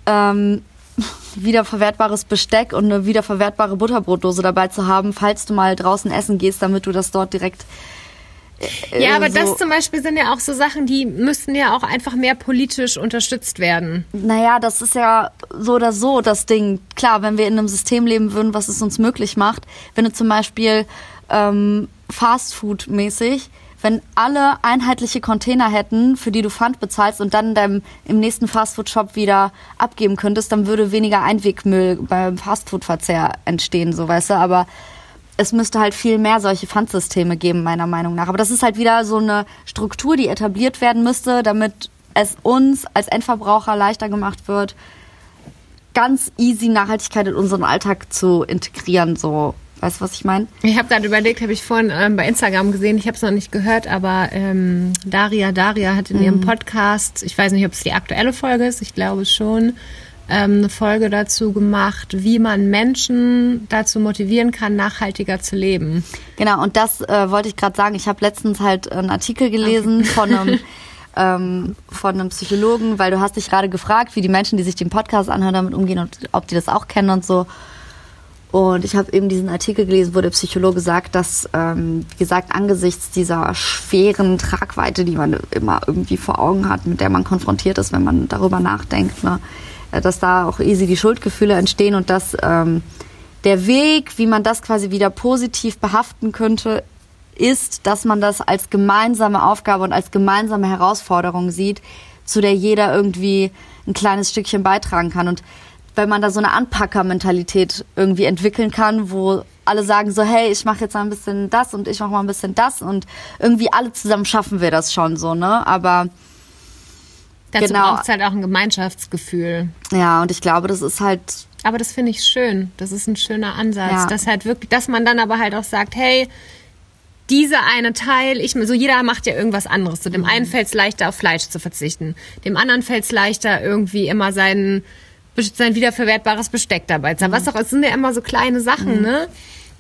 ähm, wiederverwertbares Besteck und eine wiederverwertbare Butterbrotdose dabei zu haben, falls du mal draußen essen gehst, damit du das dort direkt äh, Ja, aber so- das zum Beispiel sind ja auch so Sachen, die müssten ja auch einfach mehr politisch unterstützt werden. Naja, das ist ja so oder so das Ding. Klar, wenn wir in einem System leben würden, was es uns möglich macht, wenn du zum Beispiel ähm, Fastfood-mäßig, wenn alle einheitliche Container hätten, für die du Pfand bezahlst und dann in deinem, im nächsten Fastfood-Shop wieder abgeben könntest, dann würde weniger Einwegmüll beim Fastfood-Verzehr entstehen, so weißt du. Aber es müsste halt viel mehr solche Pfandsysteme geben, meiner Meinung nach. Aber das ist halt wieder so eine Struktur, die etabliert werden müsste, damit es uns als Endverbraucher leichter gemacht wird, ganz easy Nachhaltigkeit in unseren Alltag zu integrieren. So, weißt du, was ich meine? Ich habe gerade überlegt, habe ich vorhin ähm, bei Instagram gesehen, ich habe es noch nicht gehört, aber ähm, Daria Daria hat in ihrem Podcast, ich weiß nicht, ob es die aktuelle Folge ist, ich glaube schon, ähm, eine Folge dazu gemacht, wie man Menschen dazu motivieren kann, nachhaltiger zu leben. Genau, und das äh, wollte ich gerade sagen. Ich habe letztens halt einen Artikel gelesen von einem ähm, von einem Psychologen, weil du hast dich gerade gefragt, wie die Menschen, die sich den Podcast anhören, damit umgehen und ob die das auch kennen und so. Und ich habe eben diesen Artikel gelesen, wo der Psychologe sagt, dass, ähm, wie gesagt, angesichts dieser schweren Tragweite, die man immer irgendwie vor Augen hat, mit der man konfrontiert ist, wenn man darüber nachdenkt, ne, dass da auch easy die Schuldgefühle entstehen und dass ähm, der Weg, wie man das quasi wieder positiv behaften könnte, ist, dass man das als gemeinsame Aufgabe und als gemeinsame Herausforderung sieht, zu der jeder irgendwie ein kleines Stückchen beitragen kann. Und wenn man da so eine Anpackermentalität irgendwie entwickeln kann, wo alle sagen so, hey, ich mache jetzt mal ein bisschen das und ich mache mal ein bisschen das und irgendwie alle zusammen schaffen wir das schon so, ne? Aber Dazu Genau. braucht es halt auch ein Gemeinschaftsgefühl. ja, und ich glaube, das ist halt Aber das finde ich schön. Das ist ein schöner Ansatz. Ja. Dass halt wirklich, dass man dann aber halt auch sagt, hey, dieser eine Teil, ich, so jeder macht ja irgendwas anderes. So dem einen fällt es leichter, auf Fleisch zu verzichten. Dem anderen fällt es leichter, irgendwie immer sein, sein wiederverwertbares Besteck dabei zu haben. Was auch, es sind ja immer so kleine Sachen, ne?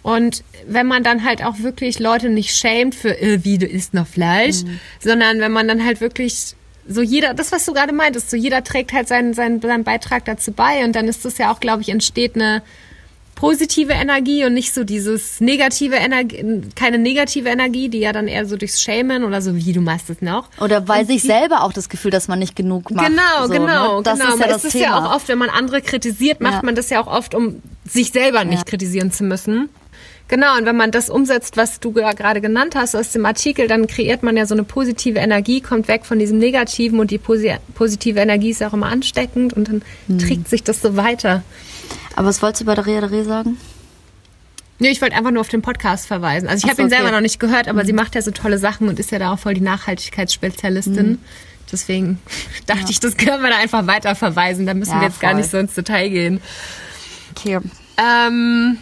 Und wenn man dann halt auch wirklich Leute nicht schämt für, äh, wie du isst noch Fleisch, sondern wenn man dann halt wirklich so jeder, das was du gerade meintest, so jeder trägt halt seinen, seinen, seinen Beitrag dazu bei und dann ist das ja auch, glaube ich, entsteht eine positive Energie und nicht so dieses negative Energie, keine negative Energie, die ja dann eher so durchs Schämen oder so, wie du machst es noch. oder weil Und sich die- selber auch das Gefühl, dass man nicht genug macht. Genau, so, genau, ne? Das genau. ist ja das ist Thema. ja auch oft, wenn man andere kritisiert, macht Ja. man das ja auch oft, um sich selber nicht kritisieren zu müssen. Genau, und wenn man das umsetzt, was du ja gerade genannt hast aus dem Artikel, dann kreiert man ja so eine positive Energie, kommt weg von diesem Negativen und die posi positive Energie ist ja auch immer ansteckend und dann Hm. trägt sich das so weiter. Aber was wolltest du bei der Rea Dare sagen? Nee, ich wollte einfach nur auf den Podcast verweisen. Also ich habe so, ihn okay. Mhm. selber noch nicht gehört, aber sie macht ja so tolle Sachen und ist ja da auch voll die Nachhaltigkeitsspezialistin. Mhm. Deswegen dachte ich, das können wir da einfach weiter verweisen. Da müssen Ja, wir jetzt gar voll. nicht so ins Detail gehen. Okay. Ähm,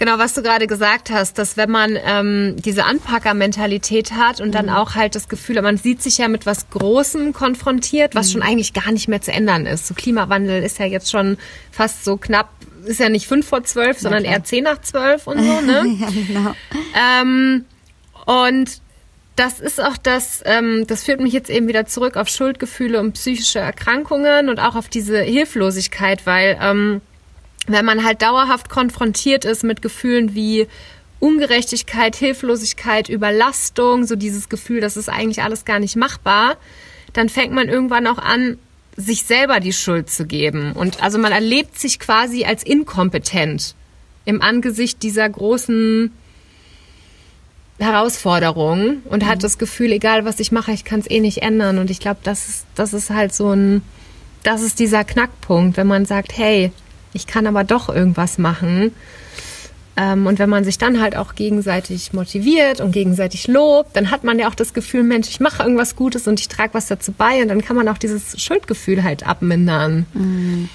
genau, was du gerade gesagt hast, dass wenn man ähm, diese Anpackermentalität hat und Mhm. dann auch halt das Gefühl, man sieht sich ja mit was Großem konfrontiert, Mhm. was schon eigentlich gar nicht mehr zu ändern ist. So Klimawandel ist ja jetzt schon fast so knapp ist ja nicht fünf vor zwölf, sondern eher zehn nach zwölf und so, ne? ja, genau. Ähm, und das ist auch das, ähm, das führt mich jetzt eben wieder zurück auf Schuldgefühle und psychische Erkrankungen und auch auf diese Hilflosigkeit, weil ähm, wenn man halt dauerhaft konfrontiert ist mit Gefühlen wie Ungerechtigkeit, Hilflosigkeit, Überlastung, so dieses Gefühl, das ist eigentlich alles gar nicht machbar, dann fängt man irgendwann auch an, sich selber die Schuld zu geben. Und also man erlebt sich quasi als inkompetent im Angesicht dieser großen Herausforderung und mhm. hat das Gefühl, egal was ich mache, ich kann es eh nicht ändern. Und ich glaube, das ist, das ist halt so ein, das ist dieser Knackpunkt, wenn man sagt, hey, ich kann aber doch irgendwas machen. Ähm, und wenn man sich dann halt auch gegenseitig motiviert und gegenseitig lobt, dann hat man ja auch das Gefühl, Mensch, ich mache irgendwas Gutes und ich trage was dazu bei und dann kann man auch dieses Schuldgefühl halt abmindern. Mhm.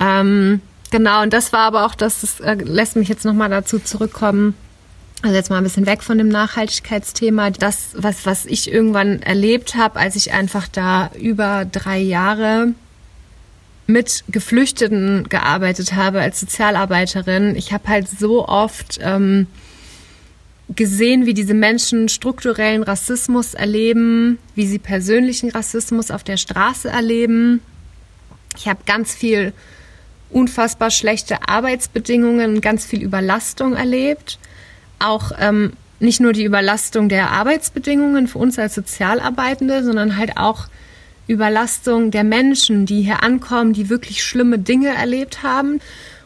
Ähm, genau, und das war aber auch das, das äh, lässt mich jetzt nochmal dazu zurückkommen, also jetzt mal ein bisschen weg von dem Nachhaltigkeitsthema. Das, was, was ich irgendwann erlebt habe, als ich einfach da über drei Jahre mit Geflüchteten gearbeitet habe als Sozialarbeiterin, ich habe halt so oft ähm, gesehen, wie diese Menschen strukturellen Rassismus erleben, wie sie persönlichen Rassismus auf der Straße erleben. Ich habe ganz viel unfassbar schlechte Arbeitsbedingungen, ganz viel Überlastung erlebt. Auch ähm, nicht nur die Überlastung der Arbeitsbedingungen für uns als Sozialarbeitende, sondern halt auch Überlastung der Menschen, die hier ankommen, die wirklich schlimme Dinge erlebt haben.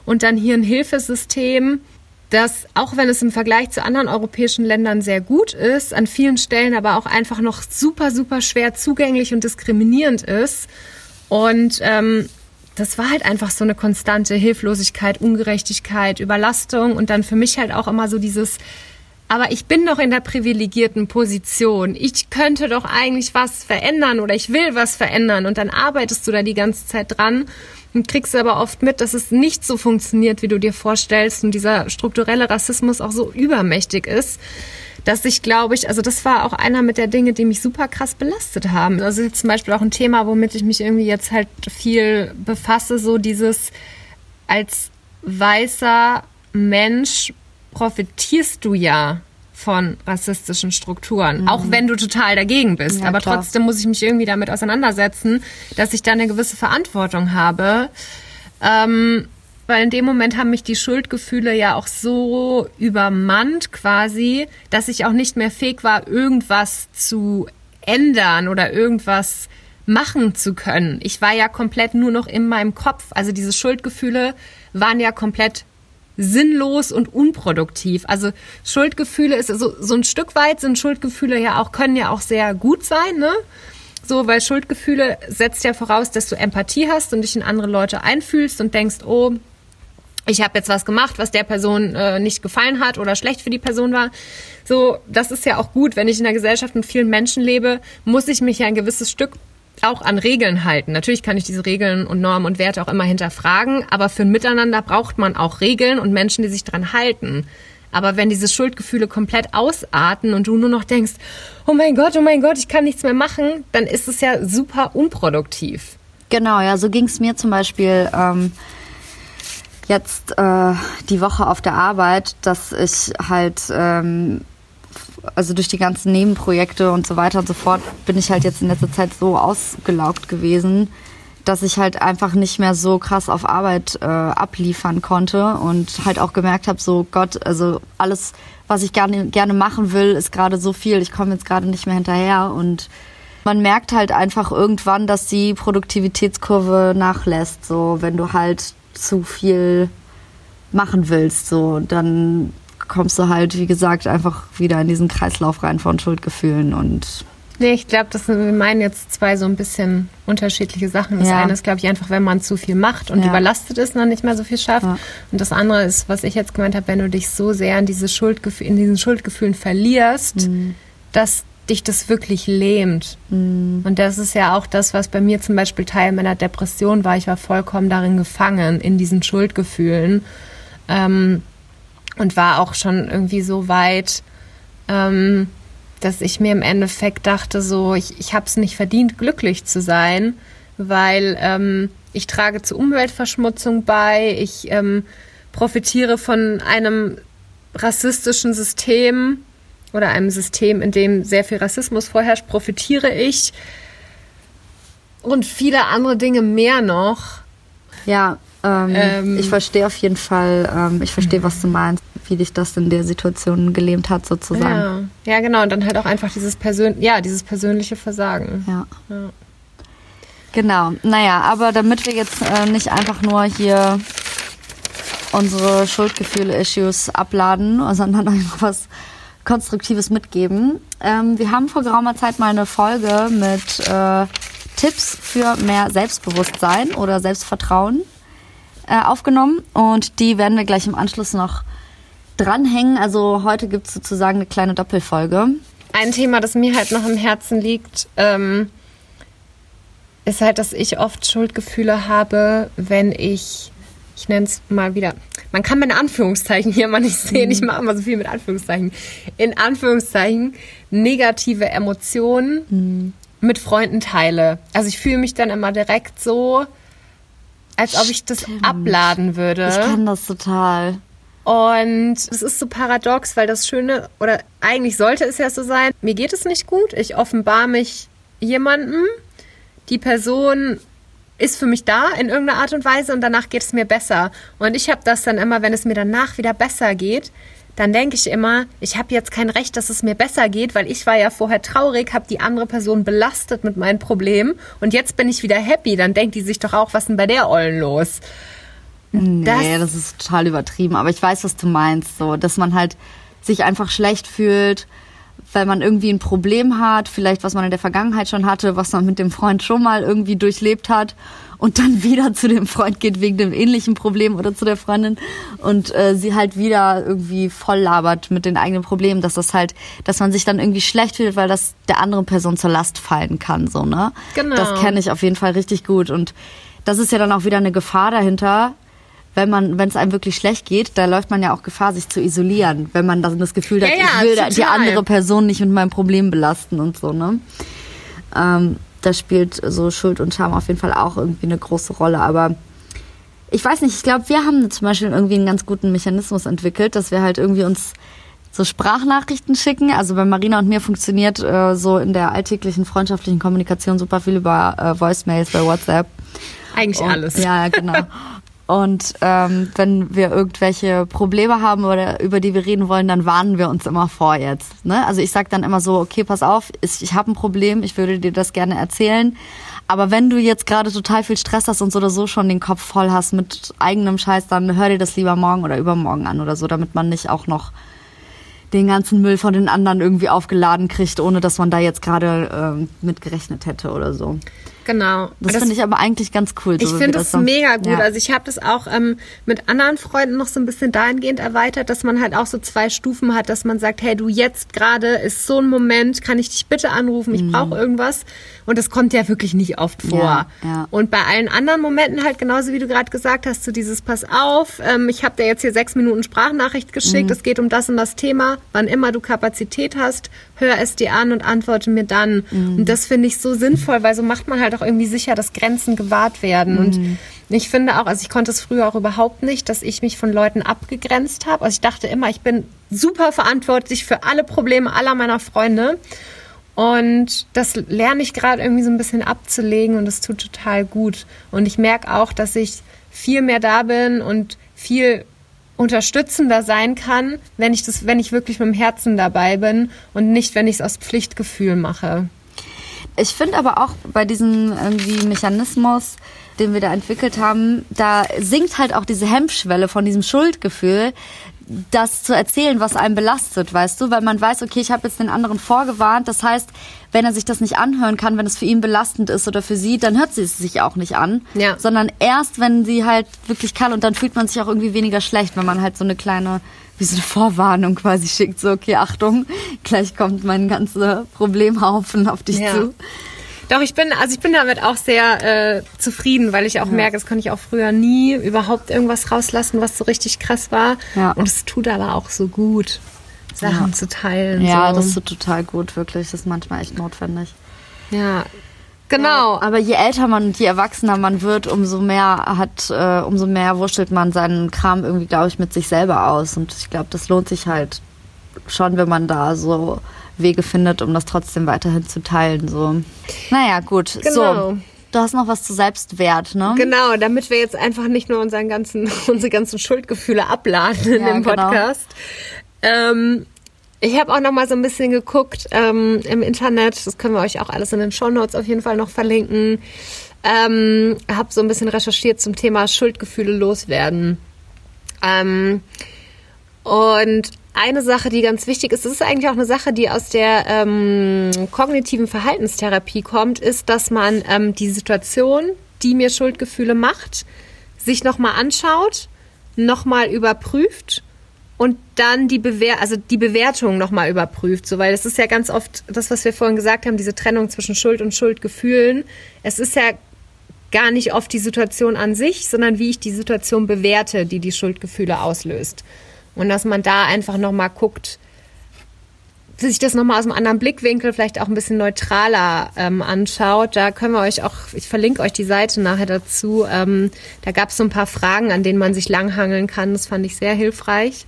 Und dann hier ein Hilfesystem, das, auch wenn es im Vergleich zu anderen europäischen Ländern sehr gut ist, an vielen Stellen aber auch einfach noch super, super schwer zugänglich und diskriminierend ist. Und ähm, das war halt einfach so eine konstante Hilflosigkeit, Ungerechtigkeit, Überlastung und dann für mich halt auch immer so dieses, aber ich bin doch in der privilegierten Position. Ich könnte doch eigentlich was verändern oder ich will was verändern und dann arbeitest du da die ganze Zeit dran und kriegst aber oft mit, dass es nicht so funktioniert, wie du dir vorstellst und dieser strukturelle Rassismus auch so übermächtig ist, dass ich glaube ich, also das war auch einer mit der Dinge, die mich super krass belastet haben. Also zum Beispiel auch ein Thema, womit ich mich irgendwie jetzt halt viel befasse, so dieses als weißer Mensch profitierst du ja von rassistischen Strukturen, mhm. auch wenn du total dagegen bist. Ja, Aber klar. trotzdem muss ich mich irgendwie damit auseinandersetzen, dass ich da eine gewisse Verantwortung habe. Ähm, weil in dem Moment haben mich die Schuldgefühle ja auch so übermannt quasi, dass ich auch nicht mehr fähig war, irgendwas zu ändern oder irgendwas machen zu können. Ich war ja komplett nur noch in meinem Kopf. Also diese Schuldgefühle waren ja komplett sinnlos und unproduktiv. Also Schuldgefühle ist so, so ein Stück weit sind Schuldgefühle ja auch, können ja auch sehr gut sein, ne? So, weil Schuldgefühle setzt ja voraus, dass du Empathie hast und dich in andere Leute einfühlst und denkst, oh, ich habe jetzt was gemacht, was der Person äh, nicht gefallen hat oder schlecht für die Person war. So, das ist ja auch gut, wenn ich in einer Gesellschaft mit vielen Menschen lebe, muss ich mich ja ein gewisses Stück auch an Regeln halten. Natürlich kann ich diese Regeln und Normen und Werte auch immer hinterfragen, aber für ein Miteinander braucht man auch Regeln und Menschen, die sich dran halten. Aber wenn diese Schuldgefühle komplett ausarten und du nur noch denkst, oh mein Gott, oh mein Gott, ich kann nichts mehr machen, dann ist es ja super unproduktiv. Genau, ja, so ging es mir zum Beispiel ähm, jetzt äh, die Woche auf der Arbeit, dass ich halt ähm, also durch die ganzen Nebenprojekte und so weiter und so fort, bin ich halt jetzt in letzter Zeit so ausgelaugt gewesen, dass ich halt einfach nicht mehr so krass auf Arbeit äh, abliefern konnte und halt auch gemerkt habe, so Gott, also alles, was ich gerne, gerne machen will, ist gerade so viel, ich komme jetzt gerade nicht mehr hinterher und man merkt halt einfach irgendwann, dass die Produktivitätskurve nachlässt, so wenn du halt zu viel machen willst, so dann kommst du halt, wie gesagt, einfach wieder in diesen Kreislauf rein von Schuldgefühlen und Nee, ich glaube, das wir meinen jetzt zwei so ein bisschen unterschiedliche Sachen. Das ja. eine ist, glaube ich, einfach, wenn man zu viel macht und ja. überlastet ist und dann nicht mehr so viel schafft. Ja. Und das andere ist, was ich jetzt gemeint habe, wenn du dich so sehr in, diese Schuldgefühl, in diesen Schuldgefühlen verlierst, mhm. dass dich das wirklich lähmt. Mhm. Und das ist ja auch das, was bei mir zum Beispiel Teil meiner Depression war. Ich war vollkommen darin gefangen, in diesen Schuldgefühlen. Ähm, und war auch schon irgendwie so weit, ähm, dass ich mir im Endeffekt dachte, so, ich, ich habe es nicht verdient, glücklich zu sein, weil ähm, ich trage zur Umweltverschmutzung bei, ich ähm, profitiere von einem rassistischen System oder einem System, in dem sehr viel Rassismus vorherrscht, profitiere ich und viele andere Dinge mehr noch. Ja, ähm, Ähm. ich verstehe auf jeden Fall, ähm, ich verstehe, was du meinst, wie dich das in der Situation gelähmt hat, sozusagen. Ja. ja, genau. Und dann halt auch einfach dieses, Persön ja, dieses persönliche Versagen. Ja. Ja. Genau. Naja, aber damit wir jetzt äh, nicht einfach nur hier unsere Schuldgefühle-Issues abladen, sondern euch noch was Konstruktives mitgeben. Ähm, wir haben vor geraumer Zeit mal eine Folge mit äh, Tipps für mehr Selbstbewusstsein oder Selbstvertrauen äh, aufgenommen und die werden wir gleich im Anschluss noch dranhängen. Also heute gibt es sozusagen eine kleine Doppelfolge. Ein Thema, das mir halt noch im Herzen liegt, ähm, ist halt, dass ich oft Schuldgefühle habe, wenn ich, ich nenne es mal wieder, man kann meine Anführungszeichen hier mal nicht sehen, ich mache immer so viel mit Anführungszeichen, in Anführungszeichen negative Emotionen mit Freunden teile. Also ich fühle mich dann immer direkt so, als ob ich das Stimmt. abladen würde. Ich kann das total. Und es ist so paradox, weil das Schöne, oder eigentlich sollte es ja so sein, mir geht es nicht gut, ich offenbar mich jemandem, die Person ist für mich da in irgendeiner Art und Weise und danach geht es mir besser. Und ich habe das dann immer, wenn es mir danach wieder besser geht, dann denke ich immer, ich habe jetzt kein Recht, dass es mir besser geht, weil ich war ja vorher traurig, habe die andere Person belastet mit meinen Problemen und jetzt bin ich wieder happy. Dann denkt die sich doch auch, was ist denn bei der Ollen los? Nee, Das- das, ist total übertrieben. Aber ich weiß, was du meinst. So, dass man halt sich einfach schlecht fühlt, weil man irgendwie ein Problem hat, vielleicht was man in der Vergangenheit schon hatte, was man mit dem Freund schon mal irgendwie durchlebt hat und dann wieder zu dem Freund geht wegen dem ähnlichen Problem oder zu der Freundin und äh, sie halt wieder irgendwie voll labert mit den eigenen Problemen, dass das halt, dass man sich dann irgendwie schlecht fühlt, weil das der anderen Person zur Last fallen kann, so, ne? Genau. Das kenne ich auf jeden Fall richtig gut und das ist ja dann auch wieder eine Gefahr dahinter, wenn man, wenn es einem wirklich schlecht geht, da läuft man ja auch Gefahr, sich zu isolieren, wenn man dann das Gefühl hat, Ja, ja, ich will da- die total. andere Person nicht mit meinem Problem belasten und so, ne? Ähm, da spielt so Schuld und Scham auf jeden Fall auch irgendwie eine große Rolle, aber ich weiß nicht, ich glaube, wir haben zum Beispiel irgendwie einen ganz guten Mechanismus entwickelt, dass wir halt irgendwie uns so Sprachnachrichten schicken. Also bei Marina und mir funktioniert äh, so in der alltäglichen freundschaftlichen Kommunikation super viel über äh, Voicemails bei WhatsApp. Eigentlich Und- alles. Ja, genau. Und ähm, wenn wir irgendwelche Probleme haben oder über die wir reden wollen, dann warnen wir uns immer vor jetzt. Ne? Also ich sag dann immer so, okay, pass auf, ich, ich habe ein Problem, ich würde dir das gerne erzählen. Aber wenn du jetzt gerade total viel Stress hast und so oder so schon den Kopf voll hast mit eigenem Scheiß, dann hör dir das lieber morgen oder übermorgen an oder so, damit man nicht auch noch den ganzen Müll von den anderen irgendwie aufgeladen kriegt, ohne dass man da jetzt gerade ähm, mit gerechnet hätte oder so. Genau. Das, Das- finde ich aber eigentlich ganz cool. Ich so wie finde das das so- mega gut. Ja. Also ich habe das auch ähm, mit anderen Freunden noch so ein bisschen dahingehend erweitert, dass man halt auch so zwei Stufen hat, dass man sagt, hey, du jetzt gerade ist so ein Moment, kann ich dich bitte anrufen, ich brauche irgendwas. Und das kommt ja wirklich nicht oft vor. Mhm. Ja, ja. Und bei allen anderen Momenten halt genauso wie du gerade gesagt hast, so dieses Pass auf, ähm, ich habe dir jetzt hier sechs Minuten Sprachnachricht geschickt, Mhm. es geht um das und das Thema, wann immer du Kapazität hast, hör es dir an und antworte mir dann. Mhm. Und das finde ich so sinnvoll, weil so macht man halt auch irgendwie sicher, dass Grenzen gewahrt werden. Mhm. Und ich finde auch, also ich konnte es früher auch überhaupt nicht, dass ich mich von Leuten abgegrenzt habe. Also ich dachte immer, ich bin super verantwortlich für alle Probleme aller meiner Freunde. Und das lerne ich gerade irgendwie so ein bisschen abzulegen und das tut total gut. Und ich merke auch, dass ich viel mehr da bin und viel unterstützender sein kann, wenn ich das, wenn ich wirklich mit dem Herzen dabei bin und nicht, wenn ich es aus Pflichtgefühl mache. Ich finde aber auch bei diesem irgendwie Mechanismus, den wir da entwickelt haben, da sinkt halt auch diese Hemmschwelle von diesem Schuldgefühl, das zu erzählen, was einen belastet, weißt du, weil man weiß, okay, ich habe jetzt den anderen vorgewarnt. Das heißt, wenn er sich das nicht anhören kann, wenn es für ihn belastend ist oder für sie, dann hört sie es sich auch nicht an, Ja. sondern erst, wenn sie halt wirklich kann und dann fühlt man sich auch irgendwie weniger schlecht, wenn man halt so eine kleine wie so eine Vorwarnung quasi schickt, so okay, Achtung, gleich kommt mein ganzer Problemhaufen auf dich Ja. zu. Doch, ich bin, also ich bin damit auch sehr äh, zufrieden, weil ich auch merke, das konnte ich auch früher nie überhaupt irgendwas rauslassen, was so richtig krass war. Ja. Und es tut aber auch so gut, Sachen Ja. zu teilen. Ja, so. das ist so total gut, wirklich. Das ist manchmal echt notwendig. Ja, Genau. Aber je älter man und je erwachsener man wird, umso mehr hat, äh, umso mehr wurschtelt man seinen Kram irgendwie, glaube ich, mit sich selber aus. Und ich glaube, das lohnt sich halt schon, wenn man da so Wege findet, um das trotzdem weiterhin zu teilen. So. Naja, gut. Genau. So. Du hast noch was zu Selbstwert, ne? Genau, damit wir jetzt einfach nicht nur unseren ganzen, unsere ganzen Schuldgefühle abladen in Ja, dem genau. Podcast. Ähm, ich habe auch noch mal so ein bisschen geguckt ähm, im Internet. Das können wir euch auch alles in den Shownotes auf jeden Fall noch verlinken. Ähm, habe so ein bisschen recherchiert zum Thema Schuldgefühle loswerden. Ähm, und eine Sache, die ganz wichtig ist, das ist eigentlich auch eine Sache, die aus der ähm, kognitiven Verhaltenstherapie kommt, ist, dass man ähm, die Situation, die mir Schuldgefühle macht, sich nochmal anschaut, nochmal überprüft und dann die, Bewer also die Bewertung nochmal überprüft. So, weil es ist ja ganz oft das, was wir vorhin gesagt haben, diese Trennung zwischen Schuld und Schuldgefühlen. Es ist ja gar nicht oft die Situation an sich, sondern wie ich die Situation bewerte, die die Schuldgefühle auslöst. Und dass man da einfach nochmal guckt, sich das nochmal aus einem anderen Blickwinkel, vielleicht auch ein bisschen neutraler ähm, anschaut. Da können wir euch auch, ich verlinke euch die Seite nachher dazu. Ähm, da gab es so ein paar Fragen, an denen man sich langhangeln kann. Das fand ich sehr hilfreich.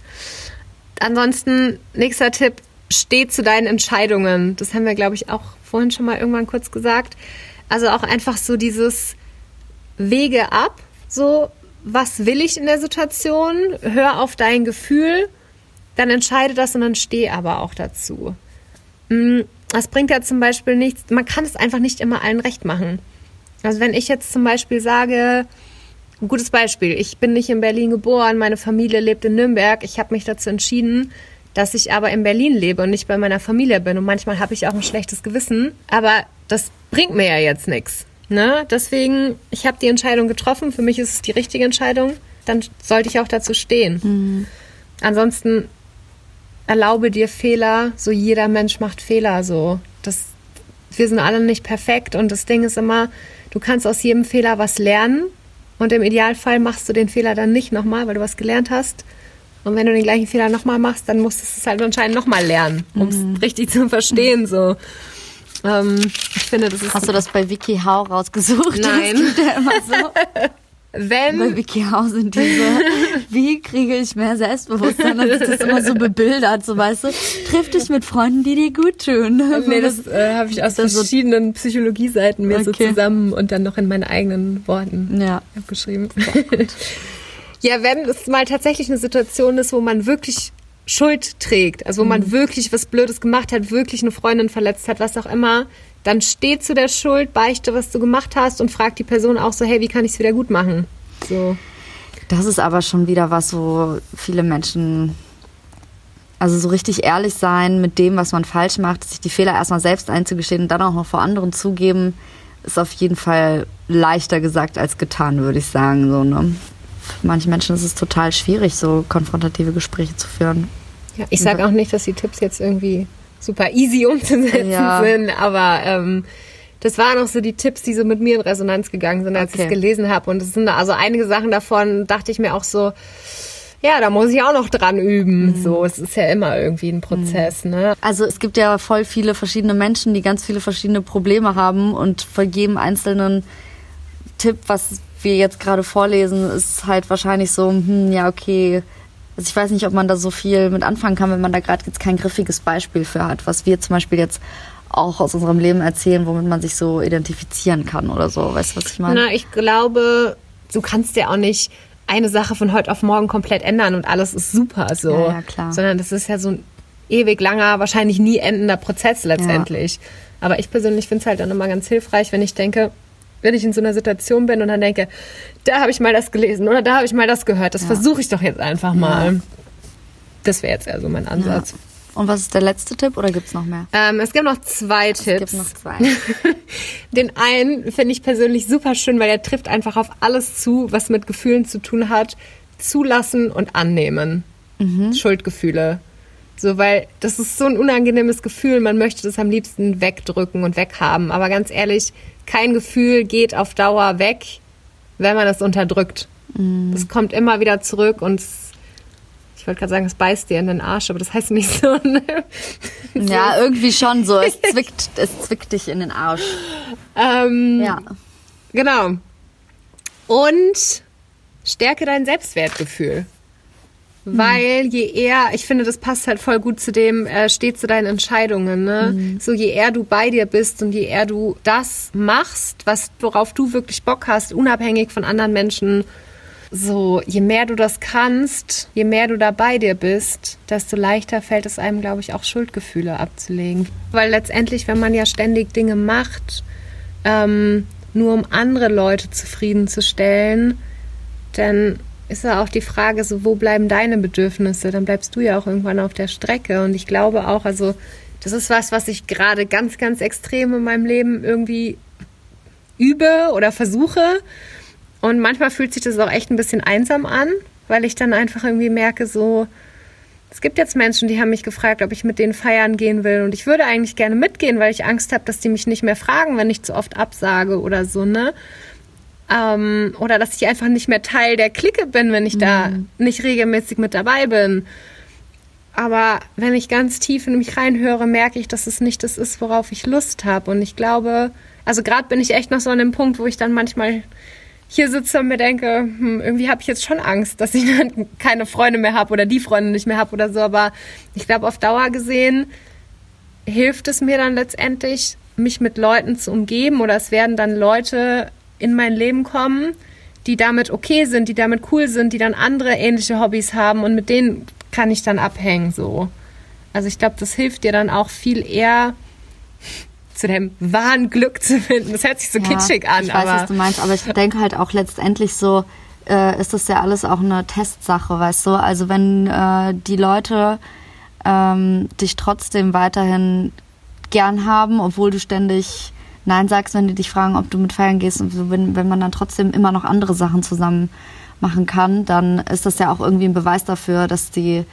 Ansonsten, nächster Tipp, steh zu deinen Entscheidungen. Das haben wir, glaube ich, auch vorhin schon mal irgendwann kurz gesagt. Also auch einfach so dieses Wege ab, so was will ich in der Situation, hör auf dein Gefühl, dann entscheide das und dann steh aber auch dazu. Mm, Das bringt ja zum Beispiel nichts, man kann es einfach nicht immer allen recht machen. Also wenn ich jetzt zum Beispiel sage, ein gutes Beispiel, ich bin nicht in Berlin geboren, meine Familie lebt in Nürnberg, ich habe mich dazu entschieden, dass ich aber in Berlin lebe und nicht bei meiner Familie bin. Und manchmal habe ich auch ein schlechtes Gewissen, aber das bringt mir ja jetzt nichts. Ne? Deswegen, ich habe die Entscheidung getroffen, für mich ist es die richtige Entscheidung, dann sollte ich auch dazu stehen. Ansonsten erlaube dir Fehler, so jeder Mensch macht Fehler so. Das, wir sind alle nicht perfekt und das Ding ist immer, du kannst aus jedem Fehler was lernen und im Idealfall machst du den Fehler dann nicht nochmal, weil du was gelernt hast. Und wenn du den gleichen Fehler nochmal machst, dann musst du es halt anscheinend nochmal lernen, um es richtig zu verstehen. So. Ähm, ich finde, das ist Hast du das bei WikiHow rausgesucht? Nein. Das ja immer so. Bei wenn WikiHow sind diese, wie kriege ich mehr Selbstbewusstsein? Ist das immer so bebildert, so weißt du. Triff dich mit Freunden, die dir gut tun. Nee, das äh, habe ich aus das so- verschiedenen Psychologieseiten mir so Okay. zusammen und dann noch in meine eigenen Worten ja. abgeschrieben. ja, wenn es mal tatsächlich eine Situation ist, wo man wirklich Schuld trägt, also wo man wirklich was Blödes gemacht hat, wirklich eine Freundin verletzt hat, was auch immer, dann steh zu der Schuld, beichte, was du gemacht hast und frag die Person auch so, hey, wie kann ich es wieder gut machen? So. Das ist aber schon wieder was, wo viele Menschen, also so richtig ehrlich sein mit dem, was man falsch macht, sich die Fehler erstmal selbst einzugestehen und dann auch noch vor anderen zugeben, ist auf jeden Fall leichter gesagt als getan, würde ich sagen. So, ne? Für manche Menschen ist es total schwierig, so konfrontative Gespräche zu führen. Ja, ich sage auch nicht, dass die Tipps jetzt irgendwie super easy umzusetzen Ja. sind, aber ähm, das waren auch so die Tipps, die so mit mir in Resonanz gegangen sind, als ich Okay. es gelesen habe. Und es sind also einige Sachen davon, dachte ich mir auch so, ja, da muss ich auch noch dran üben. So, es ist ja immer irgendwie ein Prozess, ne? Also es gibt ja voll viele verschiedene Menschen, die ganz viele verschiedene Probleme haben und von jedem einzelnen Tipp, was wir jetzt gerade vorlesen, ist halt wahrscheinlich so, hm, ja, okay. Also ich weiß nicht, ob man da so viel mit anfangen kann, wenn man da gerade jetzt kein griffiges Beispiel für hat, was wir zum Beispiel jetzt auch aus unserem Leben erzählen, womit man sich so identifizieren kann oder so. Weißt du, was ich meine? Na, ich glaube, du kannst ja auch nicht eine Sache von heute auf morgen komplett ändern und alles ist super so. Ja, ja, klar. Sondern das ist ja so ein ewig langer, wahrscheinlich nie endender Prozess letztendlich. Aber ich persönlich finde es halt dann immer ganz hilfreich, wenn ich denke, wenn ich in so einer Situation bin und dann denke, da habe ich mal das gelesen oder da habe ich mal das gehört, das versuche ich doch jetzt einfach mal. Das wäre jetzt eher so mein Ansatz. Und was ist der letzte Tipp oder gibt's noch mehr? Ähm, es gibt noch zwei Es Tipps. gibt noch zwei. Den einen finde ich persönlich super schön, weil er trifft einfach auf alles zu, was mit Gefühlen zu tun hat. Zulassen und annehmen. Schuldgefühle. So, weil das ist so ein unangenehmes Gefühl. Man möchte das am liebsten wegdrücken und weghaben. Aber ganz ehrlich, kein Gefühl geht auf Dauer weg, wenn man es unterdrückt. Das kommt immer wieder zurück und es ich wollte gerade sagen, es beißt dir in den Arsch, aber das heißt nicht so. Ne? Ja, irgendwie schon so. Es zwickt, es zwickt dich in den Arsch. Ähm, Ja. Genau. Und stärke dein Selbstwertgefühl. Weil je eher, ich finde, das passt halt voll gut zu dem, äh, steh zu deinen Entscheidungen, ne? So je eher du bei dir bist und je eher du das machst, was, worauf du wirklich Bock hast, unabhängig von anderen Menschen, so, je mehr du das kannst, je mehr du da bei dir bist, desto leichter fällt es einem, glaube ich, auch Schuldgefühle abzulegen. Weil letztendlich, wenn man ja ständig Dinge macht, ähm, nur um andere Leute zufriedenzustellen, dann ist ja auch die Frage, so wo bleiben deine Bedürfnisse? Dann bleibst du ja auch irgendwann auf der Strecke. Und ich glaube auch, also das ist was, was ich gerade ganz, ganz extrem in meinem Leben irgendwie übe oder versuche. Und manchmal fühlt sich das auch echt ein bisschen einsam an, weil ich dann einfach irgendwie merke, so, es gibt jetzt Menschen, die haben mich gefragt, ob ich mit denen feiern gehen will. Und ich würde eigentlich gerne mitgehen, weil ich Angst habe, dass die mich nicht mehr fragen, wenn ich zu oft absage oder so, ne? Ähm, oder dass ich einfach nicht mehr Teil der Clique bin, wenn ich da nicht regelmäßig mit dabei bin. Aber wenn ich ganz tief in mich reinhöre, merke ich, dass es nicht das ist, worauf ich Lust habe. Und ich glaube, also gerade bin ich echt noch so an dem Punkt, wo ich dann manchmal hier sitze und mir denke, hm, irgendwie habe ich jetzt schon Angst, dass ich dann keine Freunde mehr habe oder die Freunde nicht mehr habe oder so. Aber ich glaube, auf Dauer gesehen hilft es mir dann letztendlich, mich mit Leuten zu umgeben oder es werden dann Leute in mein Leben kommen, die damit okay sind, die damit cool sind, die dann andere ähnliche Hobbys haben und mit denen kann ich dann abhängen so. Also ich glaube, das hilft dir dann auch viel eher zu dem wahren Glück zu finden. Das hört sich so kitschig an, ich weiß, aber was du meinst, aber ich denke halt auch letztendlich so, äh, ist das ja alles auch eine Testsache, weißt du? Also wenn äh, die Leute ähm, dich trotzdem weiterhin gern haben, obwohl du ständig Nein sagst, wenn die dich fragen, ob du mit feiern gehst und wenn, wenn man dann trotzdem immer noch andere Sachen zusammen machen kann, dann ist das ja auch irgendwie ein Beweis dafür, dass die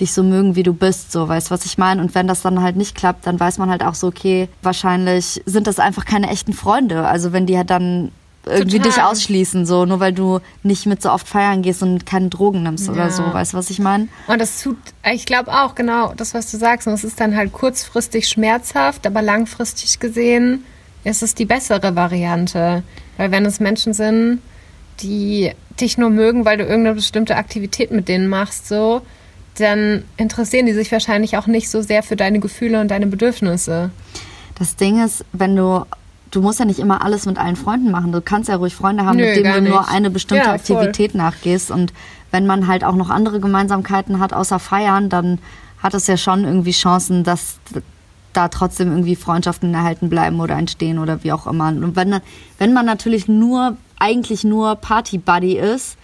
dich so mögen, wie du bist, so, weißt du, was ich meine? Und wenn das dann halt nicht klappt, dann weiß man halt auch so, okay, wahrscheinlich sind das einfach keine echten Freunde. Also wenn die halt dann irgendwie Total. dich ausschließen, so, nur weil du nicht mit so oft feiern gehst und keine Drogen nimmst oder Ja. so, weißt du, was ich meine? Und das tut, ich glaube auch, genau, das, was du sagst. Und es ist dann halt kurzfristig schmerzhaft, aber langfristig gesehen ist es die bessere Variante. Weil wenn es Menschen sind, die dich nur mögen, weil du irgendeine bestimmte Aktivität mit denen machst, so, dann interessieren die sich wahrscheinlich auch nicht so sehr für deine Gefühle und deine Bedürfnisse. Das Ding ist, wenn du, du musst ja nicht immer alles mit allen Freunden machen. Du kannst ja ruhig Freunde haben, Nö, mit denen du nur nicht. eine bestimmte Ja, voll. Aktivität nachgehst. Und wenn man halt auch noch andere Gemeinsamkeiten hat, außer Feiern, dann hat es ja schon irgendwie Chancen, dass da trotzdem irgendwie Freundschaften erhalten bleiben oder entstehen oder wie auch immer. Und wenn, wenn man natürlich nur, eigentlich nur Party-Buddy ist,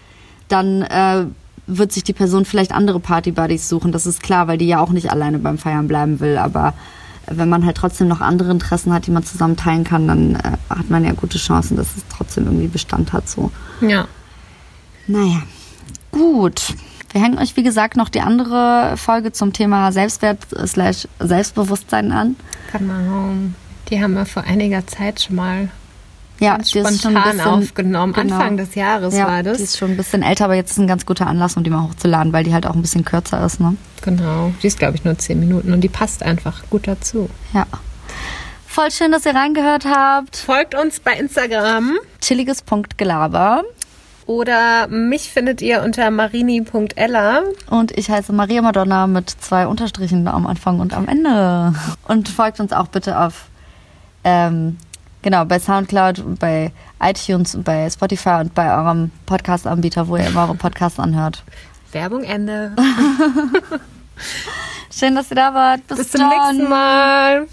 dann äh, wird sich die Person vielleicht andere Party-Buddies suchen. Das ist klar, weil die ja auch nicht alleine beim Feiern bleiben will. Aber wenn man halt trotzdem noch andere Interessen hat, die man zusammen teilen kann, dann äh, hat man ja gute Chancen, dass es trotzdem irgendwie Bestand hat. So. Ja. Naja, gut. Wir hängen euch, wie gesagt, noch die andere Folge zum Thema Selbstwert slash Selbstbewusstsein an. Genau. Die haben wir vor einiger Zeit schon mal Ja, ganz die ist schon spontan ein bisschen- aufgenommen. genau. Anfang des Jahres ja, war das. Die ist schon ein bisschen älter, aber jetzt ist ein ganz guter Anlass, um die mal hochzuladen, weil die halt auch ein bisschen kürzer ist. Ne? Genau. Die ist, glaube ich, nur zehn Minuten und die passt einfach gut dazu. Ja. Voll schön, dass ihr reingehört habt. Folgt uns bei Instagram Chilliges Punkt Gelaber. Oder mich findet ihr unter marini.ella. Und ich heiße Maria Madonna mit zwei Unterstrichen am Anfang und am Ende. Und folgt uns auch bitte auf, ähm, genau, bei Soundcloud und bei iTunes und bei Spotify und bei eurem Podcast-Anbieter, wo ihr immer eure Podcasts anhört. Werbung Ende. Schön, dass ihr da wart. Bis, Bis zum nächsten Mal.